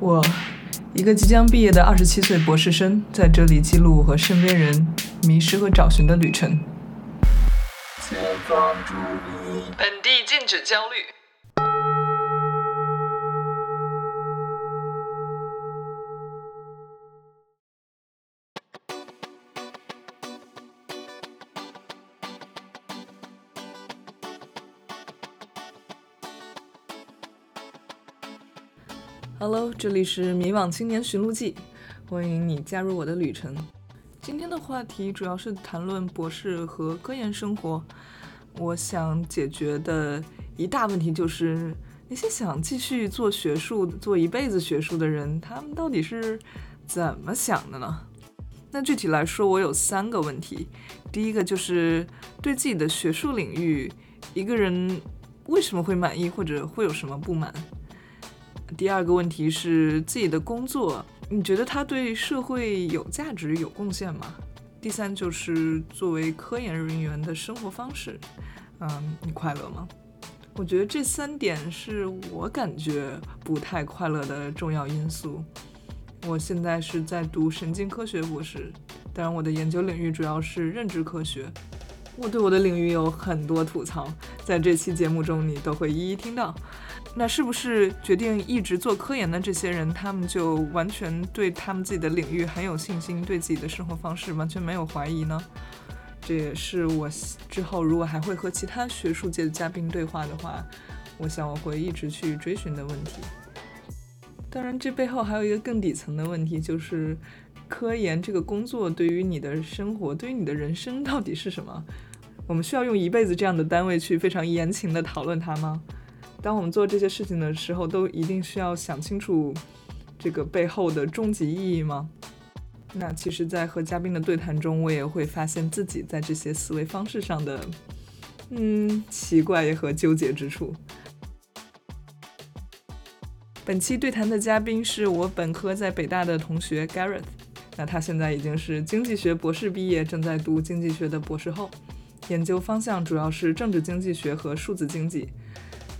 我，一个即将毕业的二十七岁博士生，在这里记录我和身边人迷失和找寻的旅程。本地禁止焦虑。Hello，这里是迷惘青年寻路记，欢迎你加入我的旅程。今天的话题主要是谈论博士和科研生活。我想解决的一大问题就是，那些想继续做学术、做一辈子学术的人，他们到底是怎么想的呢？那具体来说，我有三个问题。第一个就是对自己的学术领域，一个人为什么会满意，或者会有什么不满？第二个问题是自己的工作，你觉得它对社会有价值、有贡献吗？第三就是作为科研人员的生活方式，嗯，你快乐吗？我觉得这三点是我感觉不太快乐的重要因素。我现在是在读神经科学博士，当然我的研究领域主要是认知科学。我对我的领域有很多吐槽，在这期节目中你都会一一听到。那是不是决定一直做科研的这些人，他们就完全对他们自己的领域很有信心，对自己的生活方式完全没有怀疑呢？这也是我之后如果还会和其他学术界的嘉宾对话的话，我想我会一直去追寻的问题。当然，这背后还有一个更底层的问题，就是科研这个工作对于你的生活，对于你的人生到底是什么？我们需要用一辈子这样的单位去非常言情的讨论它吗？当我们做这些事情的时候，都一定需要想清楚这个背后的终极意义吗？那其实，在和嘉宾的对谈中，我也会发现自己在这些思维方式上的，嗯，奇怪和纠结之处。本期对谈的嘉宾是我本科在北大的同学 Gareth，那他现在已经是经济学博士毕业，正在读经济学的博士后，研究方向主要是政治经济学和数字经济。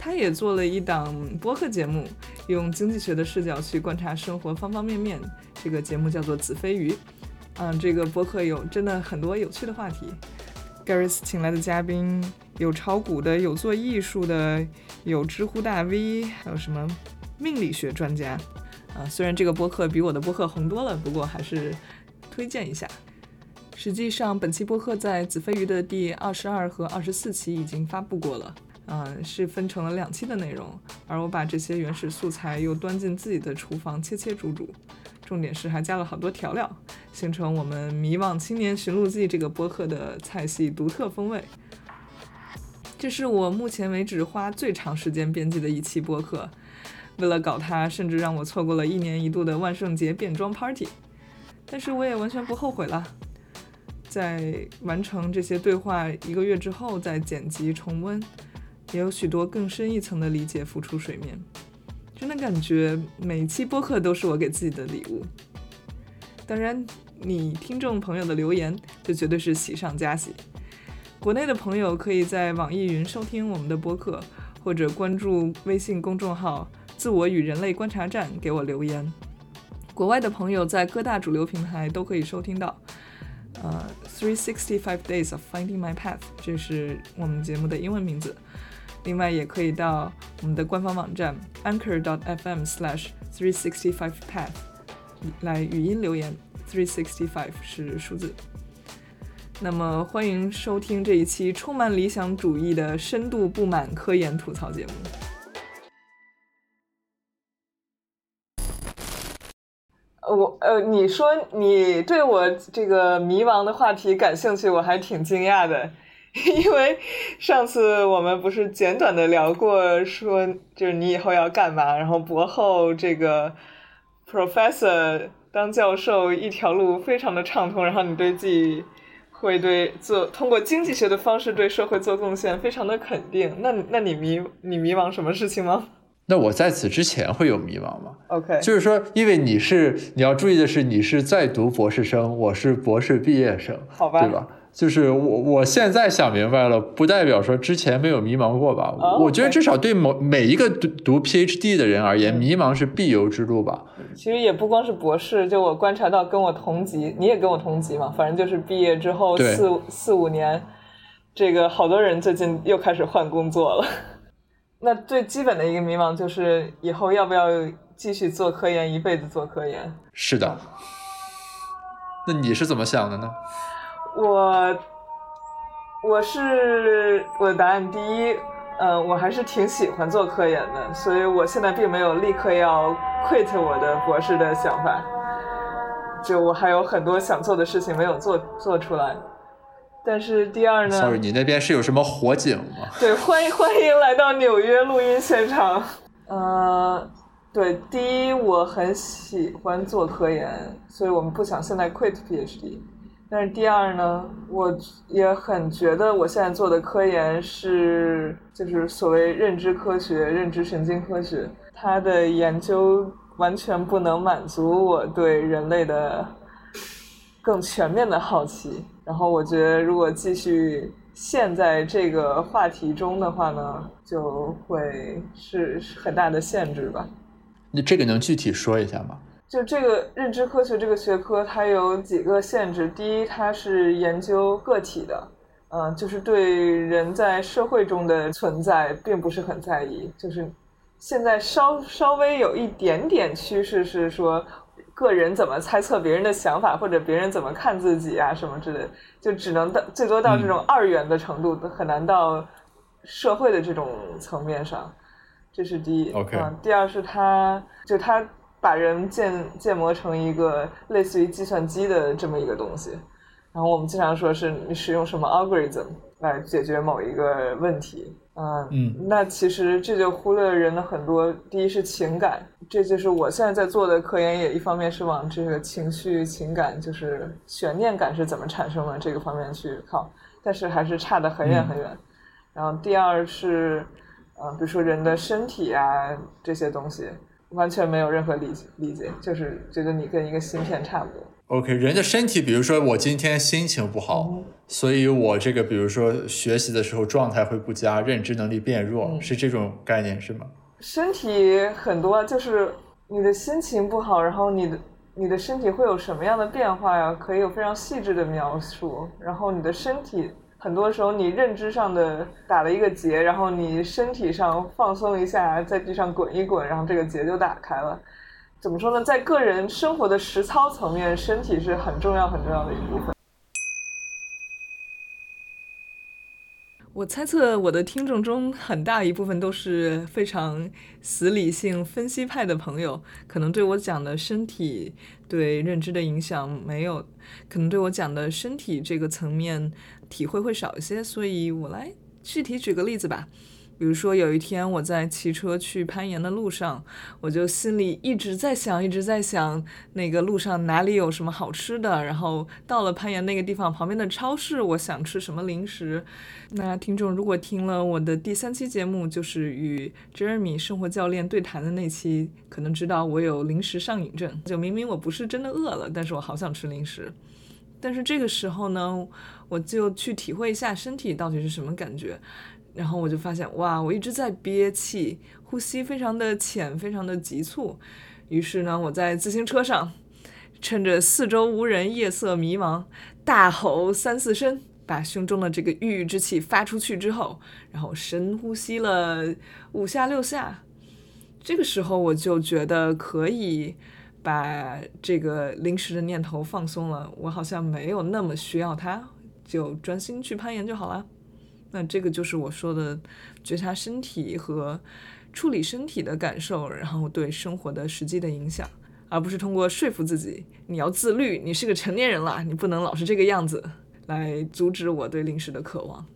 他也做了一档播客节目，用经济学的视角去观察生活方方面面。这个节目叫做《子非鱼》。嗯，这个播客有真的很多有趣的话题。Gareth 请来的嘉宾有炒股的，有做艺术的，有知乎大 V，还有什么命理学专家。啊，虽然这个播客比我的播客红多了，不过还是推荐一下。实际上，本期播客在子非鱼的第二十二和二十四期已经发布过了。嗯，是分成了两期的内容，而我把这些原始素材又端进自己的厨房切切煮煮，重点是还加了好多调料，形成我们《迷惘青年寻路记》这个播客的菜系独特风味。这是我目前为止花最长时间编辑的一期播客，为了搞它，甚至让我错过了一年一度的万圣节变装 party，但是我也完全不后悔了。在完成这些对话一个月之后，再剪辑重温。也有许多更深一层的理解浮出水面，真的感觉每一期播客都是我给自己的礼物。当然，你听众朋友的留言就绝对是喜上加喜。国内的朋友可以在网易云收听我们的播客，或者关注微信公众号“自我与人类观察站”给我留言。国外的朋友在各大主流平台都可以收听到。呃，Three Sixty Five Days of Finding My Path，这是我们节目的英文名字。另外，也可以到我们的官方网站 anchor.fm/slash/three-sixty-five-path 来语音留言，three sixty five 是数字。那么，欢迎收听这一期充满理想主义的深度不满科研吐槽节目。我呃，你说你对我这个迷茫的话题感兴趣，我还挺惊讶的。因为上次我们不是简短的聊过，说就是你以后要干嘛，然后博后这个 professor 当教授一条路非常的畅通，然后你对自己会对做通过经济学的方式对社会做贡献非常的肯定。那那你迷你迷茫什么事情吗？那我在此之前会有迷茫吗？OK，就是说，因为你是你要注意的是，你是在读博士生，我是博士毕业生，好吧，对吧？就是我我现在想明白了，不代表说之前没有迷茫过吧？哦我觉得至少对某每一个读读 PhD 的人而言，迷茫是必由之路吧。其实也不光是博士，就我观察到跟我同级，你也跟我同级嘛，反正就是毕业之后四四五年，这个好多人最近又开始换工作了。那最基本的一个迷茫就是以后要不要继续做科研，一辈子做科研。是的。那你是怎么想的呢？我我是我的答案第一，呃，我还是挺喜欢做科研的，所以我现在并没有立刻要 quit 我的博士的想法，就我还有很多想做的事情没有做做出来。但是第二呢 Sorry，你那边是有什么火警吗？对，欢迎欢迎来到纽约录音现场。呃，对，第一我很喜欢做科研，所以我们不想现在 quit PhD。但是第二呢，我也很觉得我现在做的科研是就是所谓认知科学、认知神经科学，它的研究完全不能满足我对人类的更全面的好奇。然后我觉得，如果继续陷在这个话题中的话呢，就会是很大的限制吧。那这个能具体说一下吗？就这个认知科学这个学科，它有几个限制。第一，它是研究个体的，嗯、就是对人在社会中的存在并不是很在意。就是现在稍稍微有一点点趋势是说，个人怎么猜测别人的想法，或者别人怎么看自己啊什么之类的，就只能到最多到这种二元的程度，很难到社会的这种层面上。这是第一。OK 嗯，第二是它就它把人建建模成一个类似于计算机的这么一个东西。然后我们经常说是你使用什么 algorithm 来解决某一个问题。嗯，嗯那其实这就忽略了人的很多，第一是情感，这就是我现在在做的科研，也一方面是往这个情绪、情感，就是悬念感是怎么产生的这个方面去靠，但是还是差得很远很远。然后第二是，呃，比如说人的身体啊这些东西，完全没有任何理理解，就是觉得你跟一个芯片差不多。OK，人的身体，比如说我今天心情不好，嗯所以我这个比如说学习的时候状态会不佳，认知能力变弱，嗯是这种概念是吗？身体很多，就是你的心情不好，然后你的你的身体会有什么样的变化呀？可以有非常细致的描述。然后你的身体很多时候你认知上的打了一个结，然后你身体上放松一下，在地上滚一滚，然后这个结就打开了。怎么说呢？在个人生活的实操层面，身体是很重要很重要的一部分。我猜测我的听众中很大一部分都是非常死理性分析派的朋友，可能对我讲的身体对认知的影响没有，可能对我讲的身体这个层面体会会少一些，所以我来具体举个例子吧。比如说有一天我在骑车去攀岩的路上，我就心里一直在想，一直在想那个路上哪里有什么好吃的，然后到了攀岩那个地方旁边的超市，我想吃什么零食。那听众如果听了我的第三期节目，就是与 Jeremy 生活教练对谈的那期，可能知道我有零食上瘾症。就明明我不是真的饿了，但是我好想吃零食。但是这个时候呢，我就去体会一下身体到底是什么感觉。然后我就发现，哇，我一直在憋气，呼吸非常的浅，非常的急促。于是呢，我在自行车上，趁着四周无人、夜色迷茫，大吼三四声，把胸中的这个郁郁之气发出去之后，然后深呼吸了五下六下。这个时候我就觉得可以把这个临时的念头放松了，我好像没有那么需要它，就专心去攀岩就好了。那这个就是我说的觉察身体和处理身体的感受，然后对生活的实际的影响，而不是通过说服自己你要自律，你是个成年人了，你不能老是这个样子，来阻止我对零食的渴望。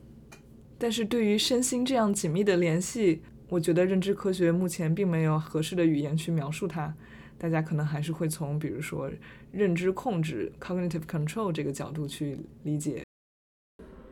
但是对于身心这样紧密的联系，我觉得认知科学目前并没有合适的语言去描述它。大家可能还是会从比如说认知控制 （cognitive control） 这个角度去理解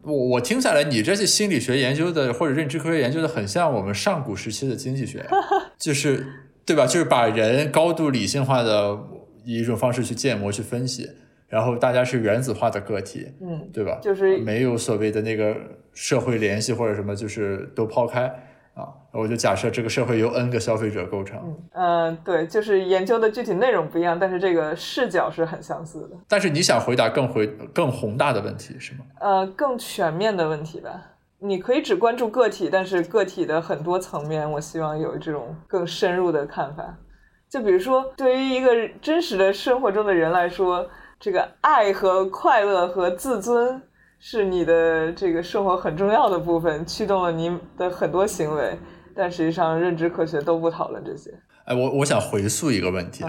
我我听下来，你这些心理学研究的或者认知科学研究的，很像我们上古时期的经济学，就是对吧？就是把人高度理性化的以一种方式去建模、去分析。然后大家是原子化的个体，嗯，对吧？就是没有所谓的那个社会联系或者什么，就是都抛开啊。我就假设这个社会由 n 个消费者构成，嗯、对，就是研究的具体内容不一样，但是这个视角是很相似的。但是你想回答更回更宏大的问题是吗？呃，更全面的问题吧。你可以只关注个体，但是个体的很多层面，我希望有这种更深入的看法。就比如说，对于一个真实的生活中的人来说，这个爱和快乐和自尊是你的这个生活很重要的部分，驱动了你的很多行为。但实际上，认知科学都不讨论这些。哎，我我想回溯一个问题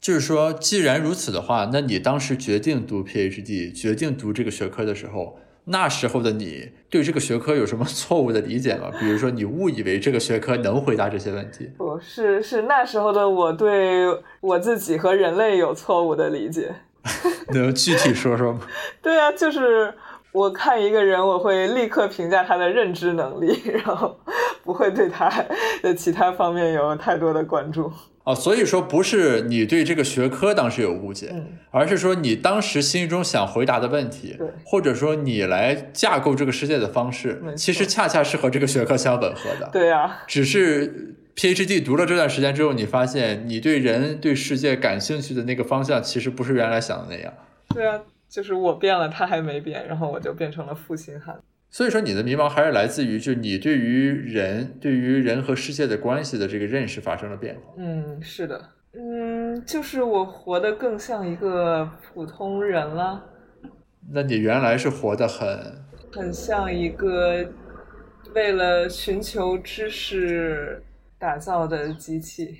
就是说，既然如此的话，那你当时决定读 PhD，决定读这个学科的时候，那时候的你对这个学科有什么错误的理解吗？比如说，你误以为这个学科能回答这些问题？不是，是那时候的我对我自己和人类有错误的理解。能具体说说吗？对啊，就是我看一个人，我会立刻评价他的认知能力，然后不会对他的其他方面有太多的关注。哦，所以说不是你对这个学科当时有误解，嗯而是说你当时心中想回答的问题对，或者说你来架构这个世界的方式其实恰恰是和这个学科相吻合的。对呀、只是 PhD 读了这段时间之后，你发现你对人对世界感兴趣的那个方向，其实不是原来想的那样。对啊，就是我变了，他还没变，然后我就变成了负心汉。所以说，你的迷茫还是来自于，就你对于人、对于人和世界的关系的这个认识发生了变化。嗯，是的，嗯，就是我活得更像一个普通人了，那你原来是活得很很像一个为了寻求知识打造的机器。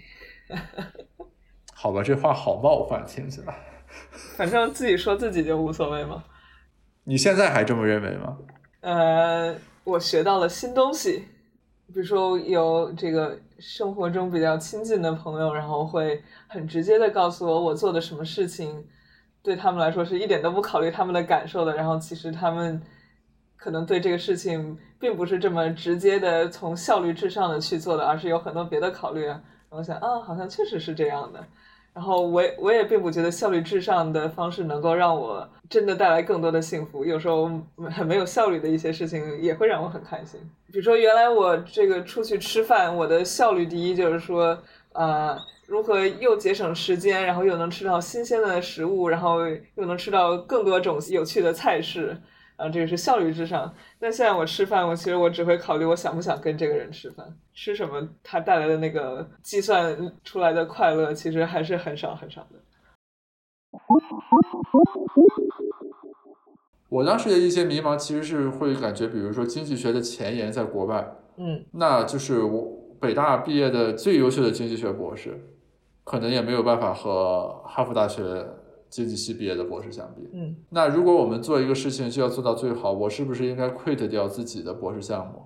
好吧，这话好冒犯，听起来。反正自己说自己就无所谓嘛。你现在还这么认为吗？呃，我学到了新东西，比如说有这个生活中比较亲近的朋友，然后会很直接的告诉我我做的什么事情，对他们来说是一点都不考虑他们的感受的，然后其实他们可能对这个事情并不是这么直接的从效率至上的去做的，而是有很多别的考虑啊。然后我想啊，好像确实是这样的。然后我我也并不觉得效率至上的方式能够让我真的带来更多的幸福。有时候很没有效率的一些事情也会让我很开心。比如说，原来我这个出去吃饭，我的效率第一就是说，呃，如何又节省时间，然后又能吃到新鲜的食物，然后又能吃到更多种有趣的菜式。啊，这个是效率至上。那现在我吃饭，我其实我只会考虑我想不想跟这个人吃饭，吃什么，他带来的那个计算出来的快乐，其实还是很少很少的。我当时的一些迷茫，其实是会感觉，比如说经济学的前沿在国外，嗯那就是我北大毕业的最优秀的经济学博士，可能也没有办法和哈佛大学经济系毕业的博士相比。嗯那如果我们做一个事情就要做到最好，我是不是应该 quit 掉自己的博士项目，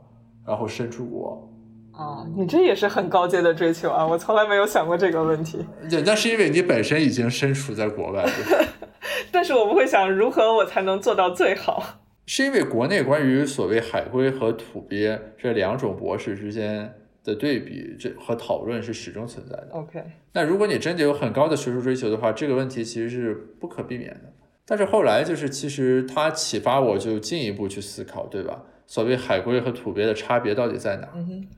然后身出国？哦，你这也是很高阶的追求啊！我从来没有想过这个问题，也那是因为你本身已经身处在国外，对 吧但是我不会想如何我才能做到最好。是因为国内关于所谓海归和土鳖这两种博士之间的对比这和讨论是始终存在的。OK，那如果你真的有很高的学术追求的话，这个问题其实是不可避免的。但是后来就是，其实它启发我就进一步去思考，对吧？所谓海归和土鳖的差别到底在哪？嗯，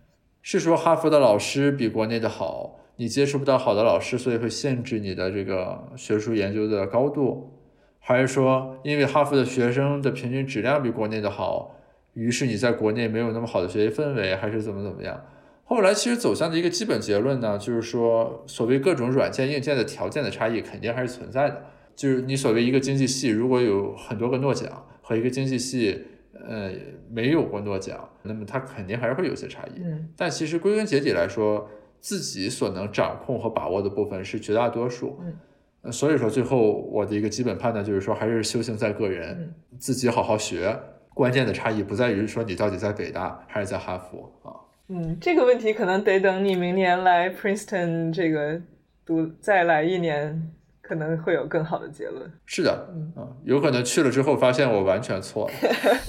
是说哈佛的老师比国内的好，你接触不到好的老师，所以会限制你的这个学术研究的高度，还是说因为哈佛的学生的平均质量比国内的好，于是你在国内没有那么好的学习氛围，还是怎么怎么样？后来其实走向的一个基本结论呢，就是说，所谓各种软件、硬件的条件的差异肯定还是存在的。就是你所谓一个经济系如果有很多个诺奖，和一个经济系呃没有过诺奖，那么它肯定还是会有些差异。嗯但其实归根结底来说，自己所能掌控和把握的部分是绝大多数。嗯呃，所以说最后我的一个基本判断就是说，还是修行在个人，嗯自己好好学。关键的差异不在于说你到底在北大还是在哈佛啊。嗯，这个问题可能得等你明年来 Princeton 这个读再来一年可能会有更好的结论。是的，嗯，有可能去了之后发现我完全错了。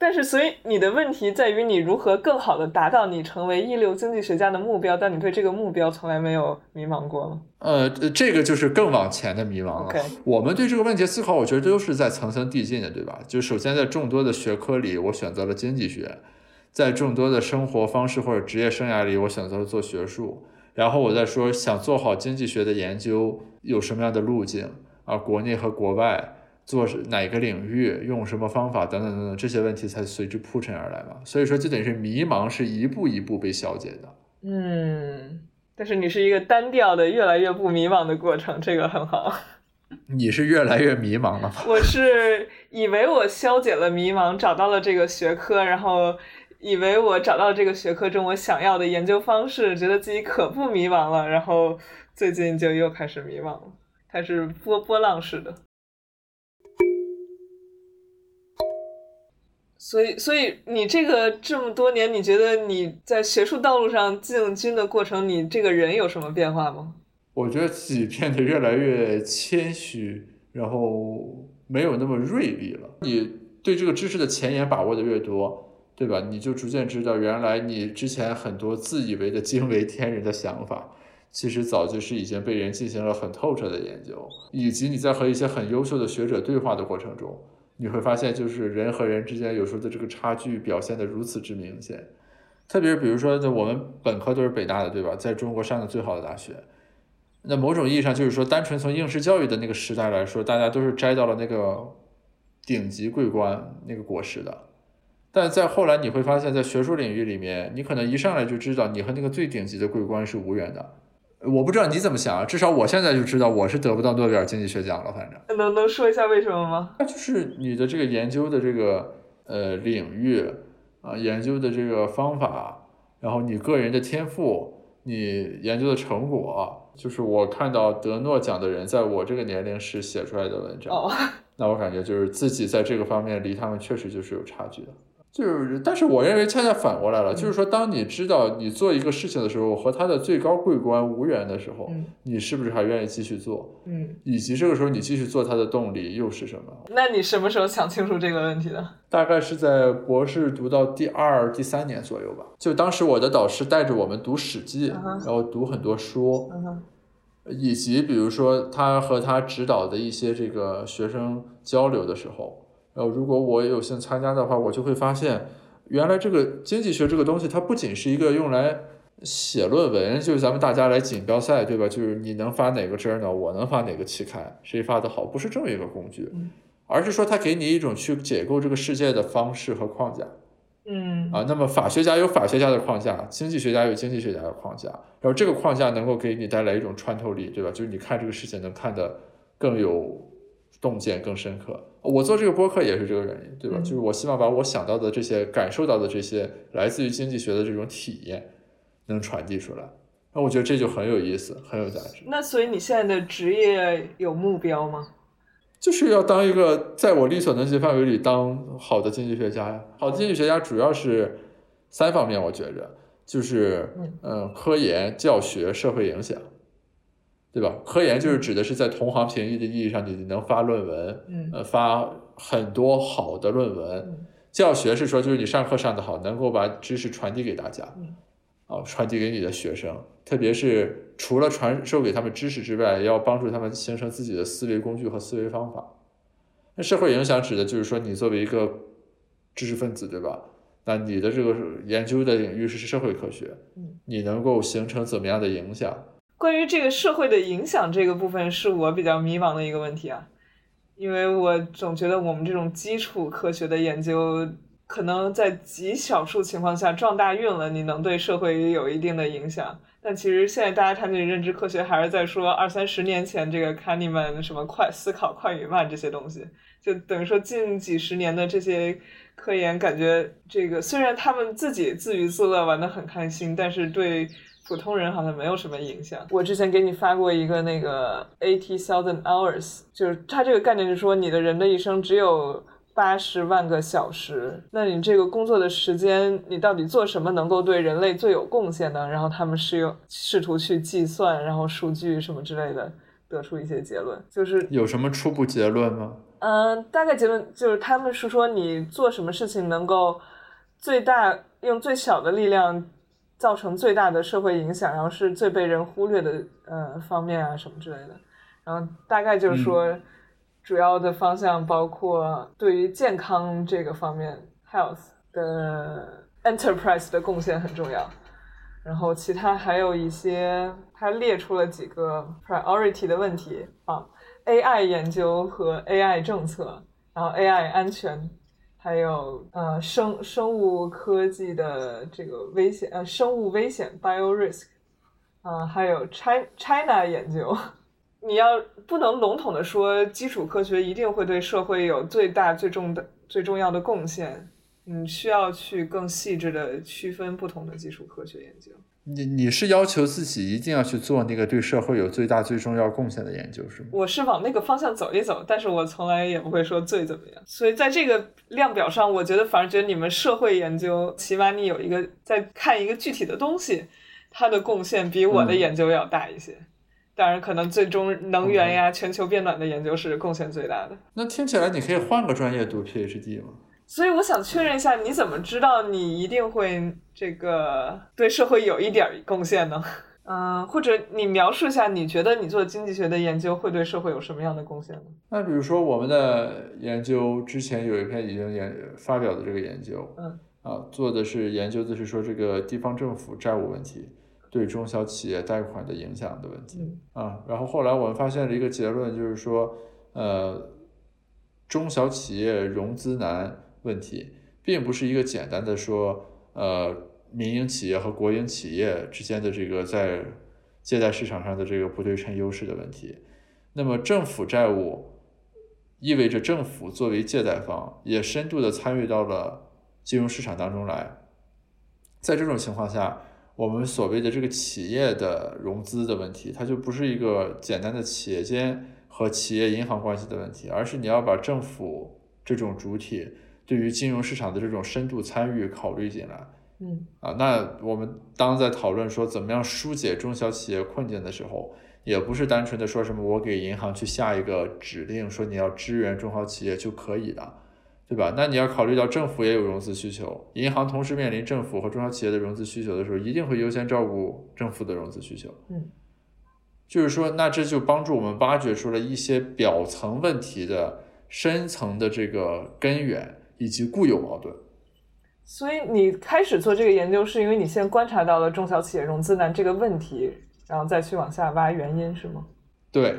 但是，所以你的问题在于你如何更好的达到你成为一流经济学家的目标，但你对这个目标从来没有迷茫过吗？呃，这个就是更往前的迷茫了。我们对这个问题思考，我觉得都是在层层递进的，对吧？就首先在众多的学科里，我选择了经济学；在众多的生活方式或者职业生涯里，我选择了做学术。然后我再说，想做好经济学的研究有什么样的路径啊？国内和国外。做哪个领域，用什么方法，等等等等，这些问题才随之铺陈而来嘛。所以说，就等于是迷茫是一步一步被消解的。嗯，但是你是一个单调的，越来越不迷茫的过程，这个很好。你是越来越迷茫了吗？我是以为我消解了迷茫，找到了这个学科，然后以为我找到这个学科中我想要的研究方式，觉得自己可不迷茫了，然后最近就又开始迷茫了，它是波波浪式的。所以，所以你这个这么多年，你觉得你在学术道路上进军的过程，你这个人有什么变化吗？我觉得自己变得越来越谦虚，然后没有那么锐利了。你对这个知识的前沿把握的越多，对吧？你就逐渐知道，原来你之前很多自以为的惊为天人的想法，其实早就是已经被人进行了很透彻的研究，以及你在和一些很优秀的学者对话的过程中。你会发现，就是人和人之间有时候的这个差距表现得如此之明显，特别是比如说，我们本科都是北大的，对吧？在中国上的最好的大学，那某种意义上就是说，单纯从应试教育的那个时代来说，大家都是摘到了那个顶级桂冠那个果实的。但在后来，你会发现在学术领域里面，你可能一上来就知道你和那个最顶级的桂冠是无缘的。我不知道你怎么想啊，至少我现在就知道我是得不到诺贝尔经济学奖了。反正能能说一下为什么吗？那就是你的这个研究的这个呃领域啊，研究的这个方法，然后你个人的天赋，你研究的成果，就是我看到得诺奖的人在我这个年龄时写出来的文章，那我感觉就是自己在这个方面离他们确实就是有差距的。就是，但是我认为恰恰反过来了，就是说，当你知道你做一个事情的时候和他的最高桂冠无缘的时候，你是不是还愿意继续做？嗯，以及这个时候你继续做它的动力又是什么？那你什么时候想清楚这个问题的？大概是在博士读到第二、第三年左右吧。就当时我的导师带着我们读《史记》，然后读很多书，以及比如说他和他指导的一些这个学生交流的时候。呃，如果我有幸参加的话，我就会发现，原来这个经济学这个东西，它不仅是一个用来写论文，就是咱们大家来锦标赛，对吧？就是你能发哪个 journal，我能发哪个期刊，谁发的好，不是这么一个工具，而是说它给你一种去解构这个世界的方式和框架。嗯，啊，那么法学家有法学家的框架，经济学家有经济学家的框架，然后这个框架能够给你带来一种穿透力，对吧？就是你看这个世界能看得更有。洞见更深刻。我做这个播客也是这个原因，对吧？就是我希望把我想到的这些、感受到的这些来自于经济学的这种体验，能传递出来。那我觉得这就很有意思，很有价值。那所以你现在的职业有目标吗？就是要当一个在我力所能及范围里当好的经济学家呀。好的经济学家主要是三方面，我觉着就是嗯，科研、教学、社会影响。对吧？科研就是指的是在同行评议的意义上，你能发论文，呃，发很多好的论文。教学是说，就是你上课上的好，能够把知识传递给大家，啊，传递给你的学生。特别是除了传授给他们知识之外，要帮助他们形成自己的思维工具和思维方法。那社会影响指的就是说，你作为一个知识分子，对吧？那你的这个研究的领域是社会科学，你能够形成怎么样的影响？关于这个社会的影响这个部分，是我比较迷茫的一个问题啊，因为我总觉得我们这种基础科学的研究，可能在极少数情况下撞大运了，你能对社会有一定的影响。但其实现在大家谈起认知科学，还是在说二三十年前这个卡尼曼什么快思考快与慢这些东西，就等于说近几十年的这些科研，感觉这个虽然他们自己自娱自乐玩的很开心，但是对。普通人好像没有什么影响。我之前给你发过一个那个 eighty thousand hours，就是它这个概念是说你的人的一生只有八十万个小时，那你这个工作的时间，你到底做什么能够对人类最有贡献呢？然后他们是用试图去计算，然后数据什么之类的，得出一些结论，就是有什么初步结论吗？嗯，大概结论就是他们是说你做什么事情能够最大用最小的力量造成最大的社会影响，然后是最被人忽略的呃方面啊什么之类的。然后大概就是说，主要的方向包括对于健康这个方面 health 的 enterprise 的贡献很重要。然后其他还有一些，他列出了几个 priority 的问题啊，AI 研究和 AI 政策，然后 AI 安全，还有呃生生物科技的这个危险呃生物危险 bio risk，啊还有 China China 研究，你要不能笼统的说基础科学一定会对社会有最大最重的最重要的贡献。你，需要去更细致的区分不同的基础科学研究。你你是要求自己一定要去做那个对社会有最大最重要贡献的研究是吗？我是往那个方向走一走，但是我从来也不会说最怎么样。所以在这个量表上，我觉得反而觉得你们社会研究，起码你有一个在看一个具体的东西，它的贡献比我的研究要大一些。当然，可能最终能源呀、全球变暖的研究是贡献最大的。那听起来你可以换个专业读 PhD 吗？所以我想确认一下，你怎么知道你一定会这个对社会有一点贡献呢？嗯，或者你描述一下，你觉得你做经济学的研究会对社会有什么样的贡献呢？那比如说我们的研究之前有一篇已经研发表的这个研究，嗯，啊，做的是研究的是说这个地方政府债务问题对中小企业贷款的影响的问题，啊，然后后来我们发现了一个结论，就是说，呃，中小企业融资难。问题并不是一个简单的说，呃，民营企业和国营企业之间的这个在借贷市场上的这个不对称优势的问题。那么政府债务意味着政府作为借贷方也深度的参与到了金融市场当中来。在这种情况下，我们所谓的这个企业的融资的问题，它就不是一个简单的企业间和企业银行关系的问题，而是你要把政府这种主体。对于金融市场的这种深度参与考虑进来，嗯啊，那我们当在讨论说怎么样疏解中小企业困境的时候，也不是单纯的说什么我给银行去下一个指令说你要支援中小企业就可以了，对吧？那你要考虑到政府也有融资需求，银行同时面临政府和中小企业的融资需求的时候，一定会优先照顾政府的融资需求。嗯，就是说，那这就帮助我们挖掘出了一些表层问题的深层的这个根源。以及固有矛盾，所以你开始做这个研究，是因为你先观察到了中小企业融资难这个问题，然后再去往下挖原因，是吗？对。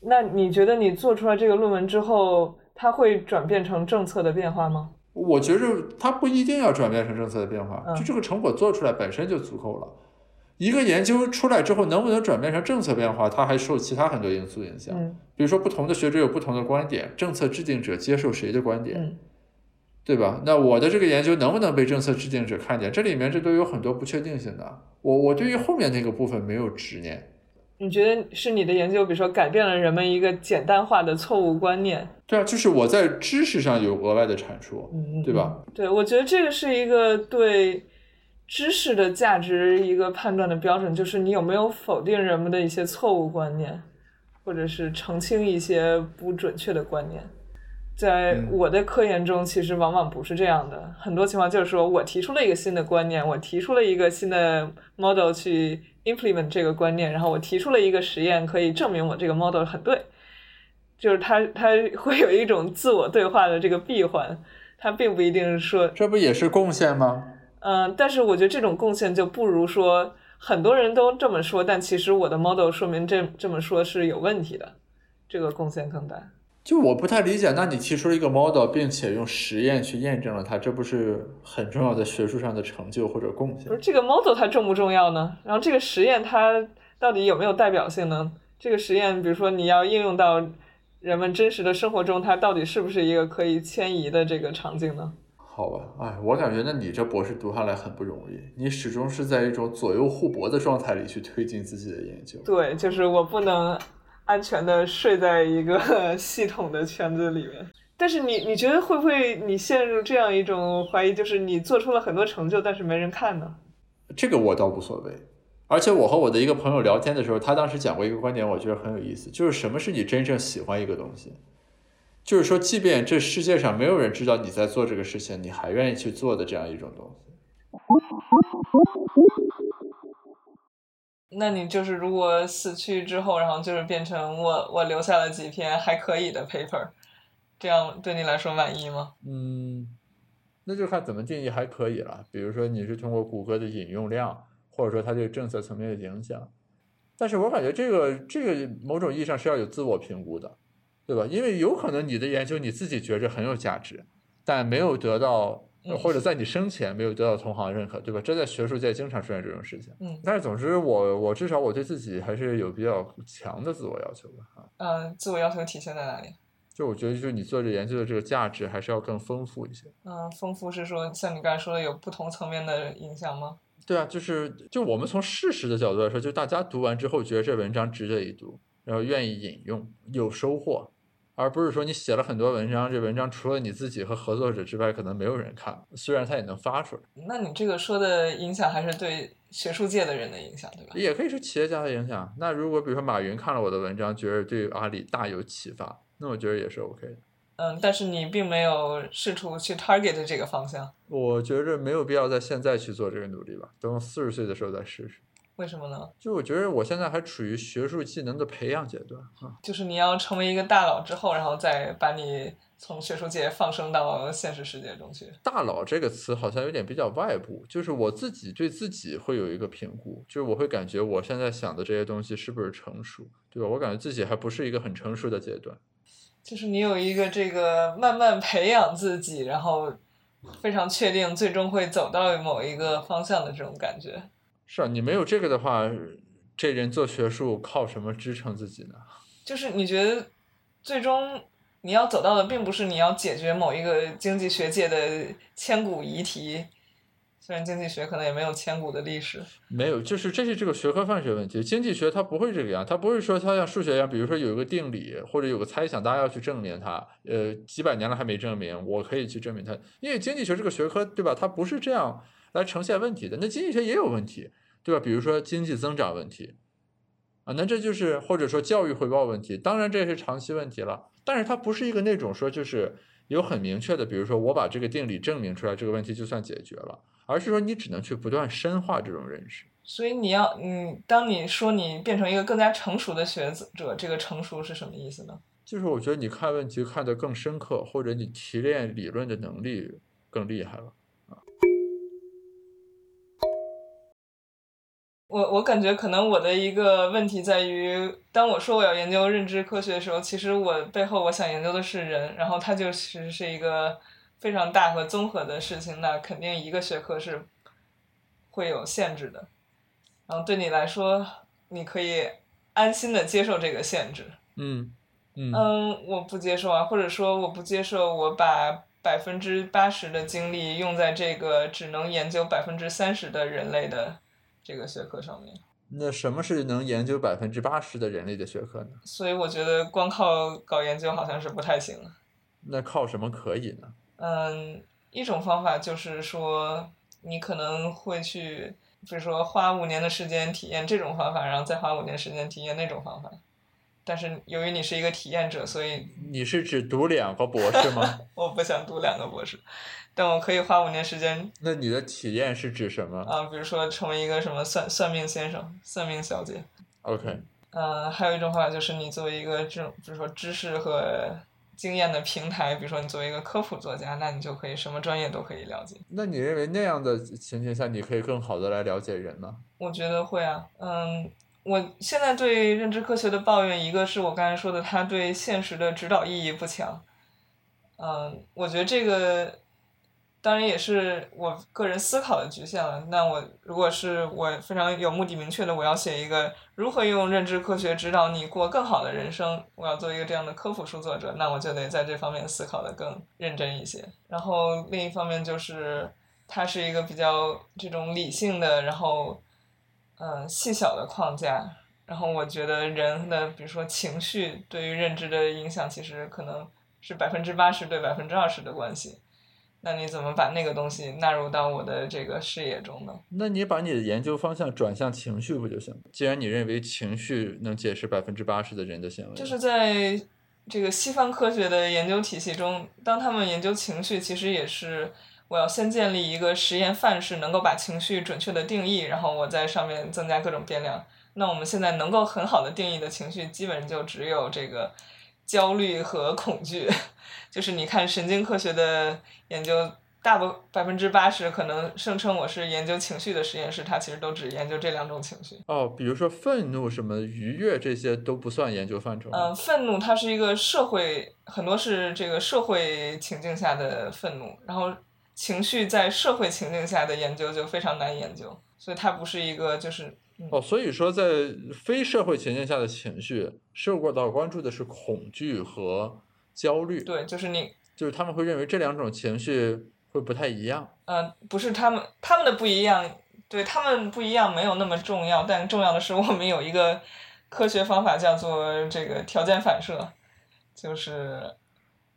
那你觉得你做出来这个论文之后，它会转变成政策的变化吗？我觉着它不一定要转变成政策的变化，就这个成果做出来本身就足够了。一个研究出来之后，能不能转变成政策变化，它还受其他很多因素影响。嗯。比如说，不同的学者有不同的观点，政策制定者接受谁的观点？嗯。对吧？那我的这个研究能不能被政策制定者看见？这里面这都有很多不确定性的。我我对于后面那个部分没有执念。你觉得是你的研究，比如说改变了人们一个简单化的错误观念？对啊，就是我在知识上有额外的产出，对吧？对，我觉得这个是一个对知识的价值一个判断的标准，就是你有没有否定人们的一些错误观念，或者是澄清一些不准确的观念。在我的科研中，其实往往不是这样的。很多情况就是说我提出了一个新的观念，我提出了一个新的 model 去 implement 这个观念，然后我提出了一个实验可以证明我这个 model 很对。就是它它 会有一种自我对话的这个闭环，它并不一定是说这不也是贡献吗？嗯，但是我觉得这种贡献就不如说很多人都这么说，但其实我的 model 说明这这么说是有问题的，这个贡献更大。就我不太理解，那你提出了一个 model，并且用实验去验证了它，这不是很重要的学术上的成就或者贡献？不是这个 model 它重不重要呢？然后这个实验它到底有没有代表性呢？这个实验，比如说你要应用到人们真实的生活中，它到底是不是一个可以迁移的这个场景呢？好吧，哎，我感觉那你这博士读下来很不容易，你始终是在一种左右互搏的状态里去推进自己的研究。对，就是我不能。安全的睡在一个 系统的圈子里面，但是你你觉得会不会你陷入这样一种怀疑，就是你做出了很多成就，但是没人看呢？这个我倒无所谓，而且我和我的一个朋友聊天的时候，他当时讲过一个观点，我觉得很有意思，就是什么是你真正喜欢一个东西？就是说，即便这世界上没有人知道你在做这个事情，你还愿意去做的这样一种东西。那你就是如果死去之后，然后就是变成我我留下了几篇还可以的 paper，这样对你来说满意吗？嗯，那就看怎么定义还可以了。比如说你是通过谷歌的引用量，或者说它这个政策层面的影响。但是我感觉这个这个某种意义上是要有自我评估的，对吧？因为有可能你的研究你自己觉着很有价值，但没有得到。或者在你生前没有得到同行认可，对吧？这在学术界经常出现这种事情。嗯，但是总之，我我至少我对自己还是有比较强的自我要求的啊。嗯，自我要求体现在哪里？就我觉得，就是你做这研究的这个价值还是要更丰富一些。嗯，丰富是说像你刚才说的有不同层面的影响吗？对啊，就是就我们从事实的角度来说，就大家读完之后觉得这文章值得一读，然后愿意引用，有收获。而不是说你写了很多文章，这文章除了你自己和合作者之外，可能没有人看。虽然它也能发出来。那你这个说的影响还是对学术界的人的影响，对吧？也可以是企业家的影响。那如果比如说马云看了我的文章，觉得对阿里大有启发，那我觉得也是 OK 的。嗯，但是你并没有试图去 target 这个方向。我觉着没有必要在现在去做这个努力吧，等我四十岁的时候再试试。为什么呢？就我觉得我现在还处于学术技能的培养阶段啊。就是你要成为一个大佬之后，然后再把你从学术界放生到现实世界中去。大佬这个词好像有点比较外部，就是我自己对自己会有一个评估，就是我会感觉我现在想的这些东西是不是成熟，对吧？我感觉自己还不是一个很成熟的阶段。就是你有一个这个慢慢培养自己，然后非常确定最终会走到某一个方向的这种感觉。是啊，你没有这个的话，这人做学术靠什么支撑自己呢？就是你觉得，最终你要走到的，并不是你要解决某一个经济学界的千古遗题，虽然经济学可能也没有千古的历史。没有，就是这是这个学科范学问题。经济学它不会这个样，它不会说它像数学一样，比如说有一个定理或者有个猜想，大家要去证明它。呃，几百年了还没证明，我可以去证明它。因为经济学这个学科，对吧？它不是这样来呈现问题的。那经济学也有问题。对吧？比如说经济增长问题，啊，那这就是或者说教育回报问题，当然这也是长期问题了。但是它不是一个那种说就是有很明确的，比如说我把这个定理证明出来，这个问题就算解决了，而是说你只能去不断深化这种认识。所以你要，嗯，当你说你变成一个更加成熟的学者，这个成熟是什么意思呢？就是我觉得你看问题看得更深刻，或者你提炼理论的能力更厉害了。我我感觉可能我的一个问题在于，当我说我要研究认知科学的时候，其实我背后我想研究的是人，然后它就其实是一个非常大和综合的事情，那肯定一个学科是会有限制的。然后对你来说，你可以安心的接受这个限制。嗯嗯。嗯，我不接受啊，或者说我不接受我把百分之八十的精力用在这个只能研究百分之三十的人类的。这个学科上面，那什么是能研究百分之八十的人类的学科呢？所以我觉得光靠搞研究好像是不太行。那靠什么可以呢？嗯，一种方法就是说，你可能会去，比如说花五年的时间体验这种方法，然后再花五年时间体验那种方法。但是由于你是一个体验者，所以你是只读两个博士吗？我不想读两个博士。但我可以花五年时间。那你的体验是指什么？啊，比如说成为一个什么算算命先生、算命小姐。OK。嗯，还有一种方法就是你作为一个这种，比如说知识和经验的平台，比如说你作为一个科普作家，那你就可以什么专业都可以了解。那你认为那样的情形下，你可以更好的来了解人吗？我觉得会啊，嗯，我现在对认知科学的抱怨，一个是我刚才说的，它对现实的指导意义不强。嗯，我觉得这个。当然也是我个人思考的局限了。那我如果是我非常有目的明确的，我要写一个如何用认知科学指导你过更好的人生，我要做一个这样的科普书作者，那我就得在这方面思考的更认真一些。然后另一方面就是，它是一个比较这种理性的，然后嗯细小的框架。然后我觉得人的比如说情绪对于认知的影响，其实可能是百分之八十对百分之二十的关系。那你怎么把那个东西纳入到我的这个视野中呢？那你把你的研究方向转向情绪不就行？既然你认为情绪能解释百分之八十的人的行为，就是在这个西方科学的研究体系中，当他们研究情绪，其实也是我要先建立一个实验范式，能够把情绪准确的定义，然后我在上面增加各种变量。那我们现在能够很好的定义的情绪，基本就只有这个焦虑和恐惧。就是你看神经科学的研究，大部百分之八十可能声称我是研究情绪的实验室，它其实都只研究这两种情绪。哦，比如说愤怒、什么愉悦这些都不算研究范畴。嗯，愤怒它是一个社会，很多是这个社会情境下的愤怒，然后情绪在社会情境下的研究就非常难研究，所以它不是一个就是。哦，所以说在非社会情境下的情绪，受过到关注的是恐惧和。焦虑，对，就是你，就是他们会认为这两种情绪会不太一样。嗯，不是他们，他们的不一样，对他们不一样没有那么重要，但重要的是我们有一个科学方法叫做这个条件反射，就是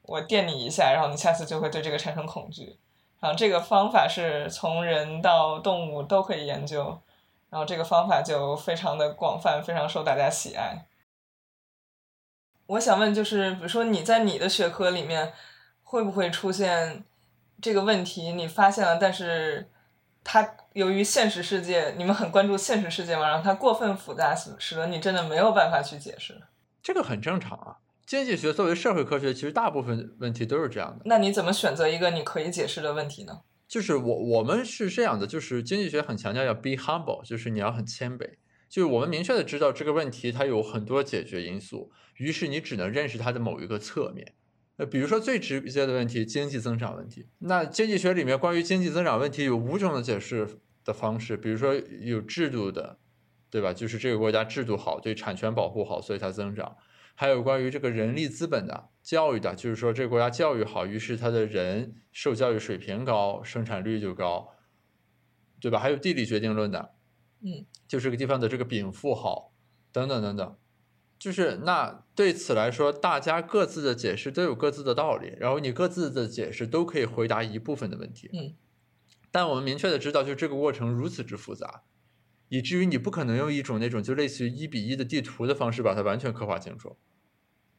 我电你一下，然后你下次就会对这个产生恐惧。然后这个方法是从人到动物都可以研究，然后这个方法就非常的广泛，非常受大家喜爱。我想问，就是比如说你在你的学科里面，会不会出现这个问题？你发现了，但是它由于现实世界，你们很关注现实世界嘛，然后它过分复杂，使使得你真的没有办法去解释。这个很正常啊，经济学作为社会科学，其实大部分问题都是这样的。那你怎么选择一个你可以解释的问题呢？就是我我们是这样的，就是经济学很强调要 be humble，就是你要很谦卑。就是我们明确的知道这个问题它有很多解决因素，于是你只能认识它的某一个侧面。呃，比如说最直接的问题，经济增长问题。那经济学里面关于经济增长问题有五种的解释的方式，比如说有制度的，对吧？就是这个国家制度好，对产权保护好，所以它增长。还有关于这个人力资本的、教育的，就是说这个国家教育好，于是他的人受教育水平高，生产率就高，对吧？还有地理决定论的。嗯，就这个地方的这个禀赋好，等等等等，就是那对此来说，大家各自的解释都有各自的道理，然后你各自的解释都可以回答一部分的问题。嗯，但我们明确的知道，就这个过程如此之复杂，以至于你不可能用一种那种就类似于一比一的地图的方式把它完全刻画清楚。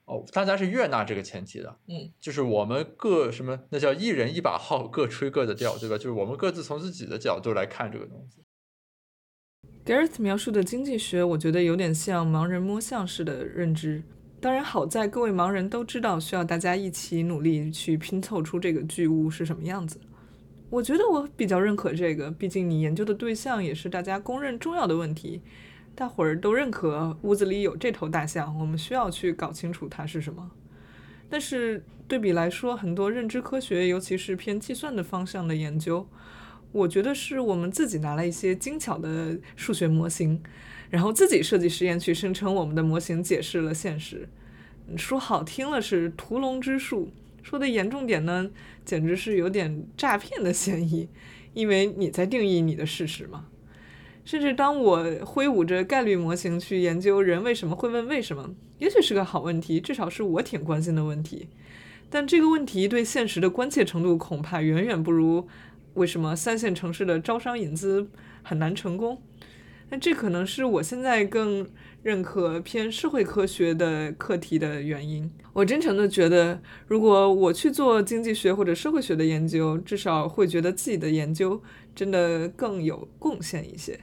哦，大家是悦纳这个前提的。嗯，就是我们各什么，那叫一人一把号，各吹各的调，对吧？就是我们各自从自己的角度来看这个东西。Gareth 描述的经济学，我觉得有点像盲人摸象式的认知。当然，好在各位盲人都知道，需要大家一起努力去拼凑出这个巨物是什么样子。我觉得我比较认可这个，毕竟你研究的对象也是大家公认重要的问题。大伙儿都认可屋子里有这头大象，我们需要去搞清楚它是什么。但是对比来说，很多认知科学，尤其是偏计算的方向的研究。我觉得是我们自己拿了一些精巧的数学模型，然后自己设计实验去声称我们的模型解释了现实。说好听了是屠龙之术，说的严重点呢，简直是有点诈骗的嫌疑。因为你在定义你的事实嘛。甚至当我挥舞着概率模型去研究人为什么会问为什么，也许是个好问题，至少是我挺关心的问题。但这个问题对现实的关切程度恐怕远远不如。为什么三线城市的招商引资很难成功？那这可能是我现在更认可偏社会科学的课题的原因。我真诚的觉得，如果我去做经济学或者社会学的研究，至少会觉得自己的研究真的更有贡献一些。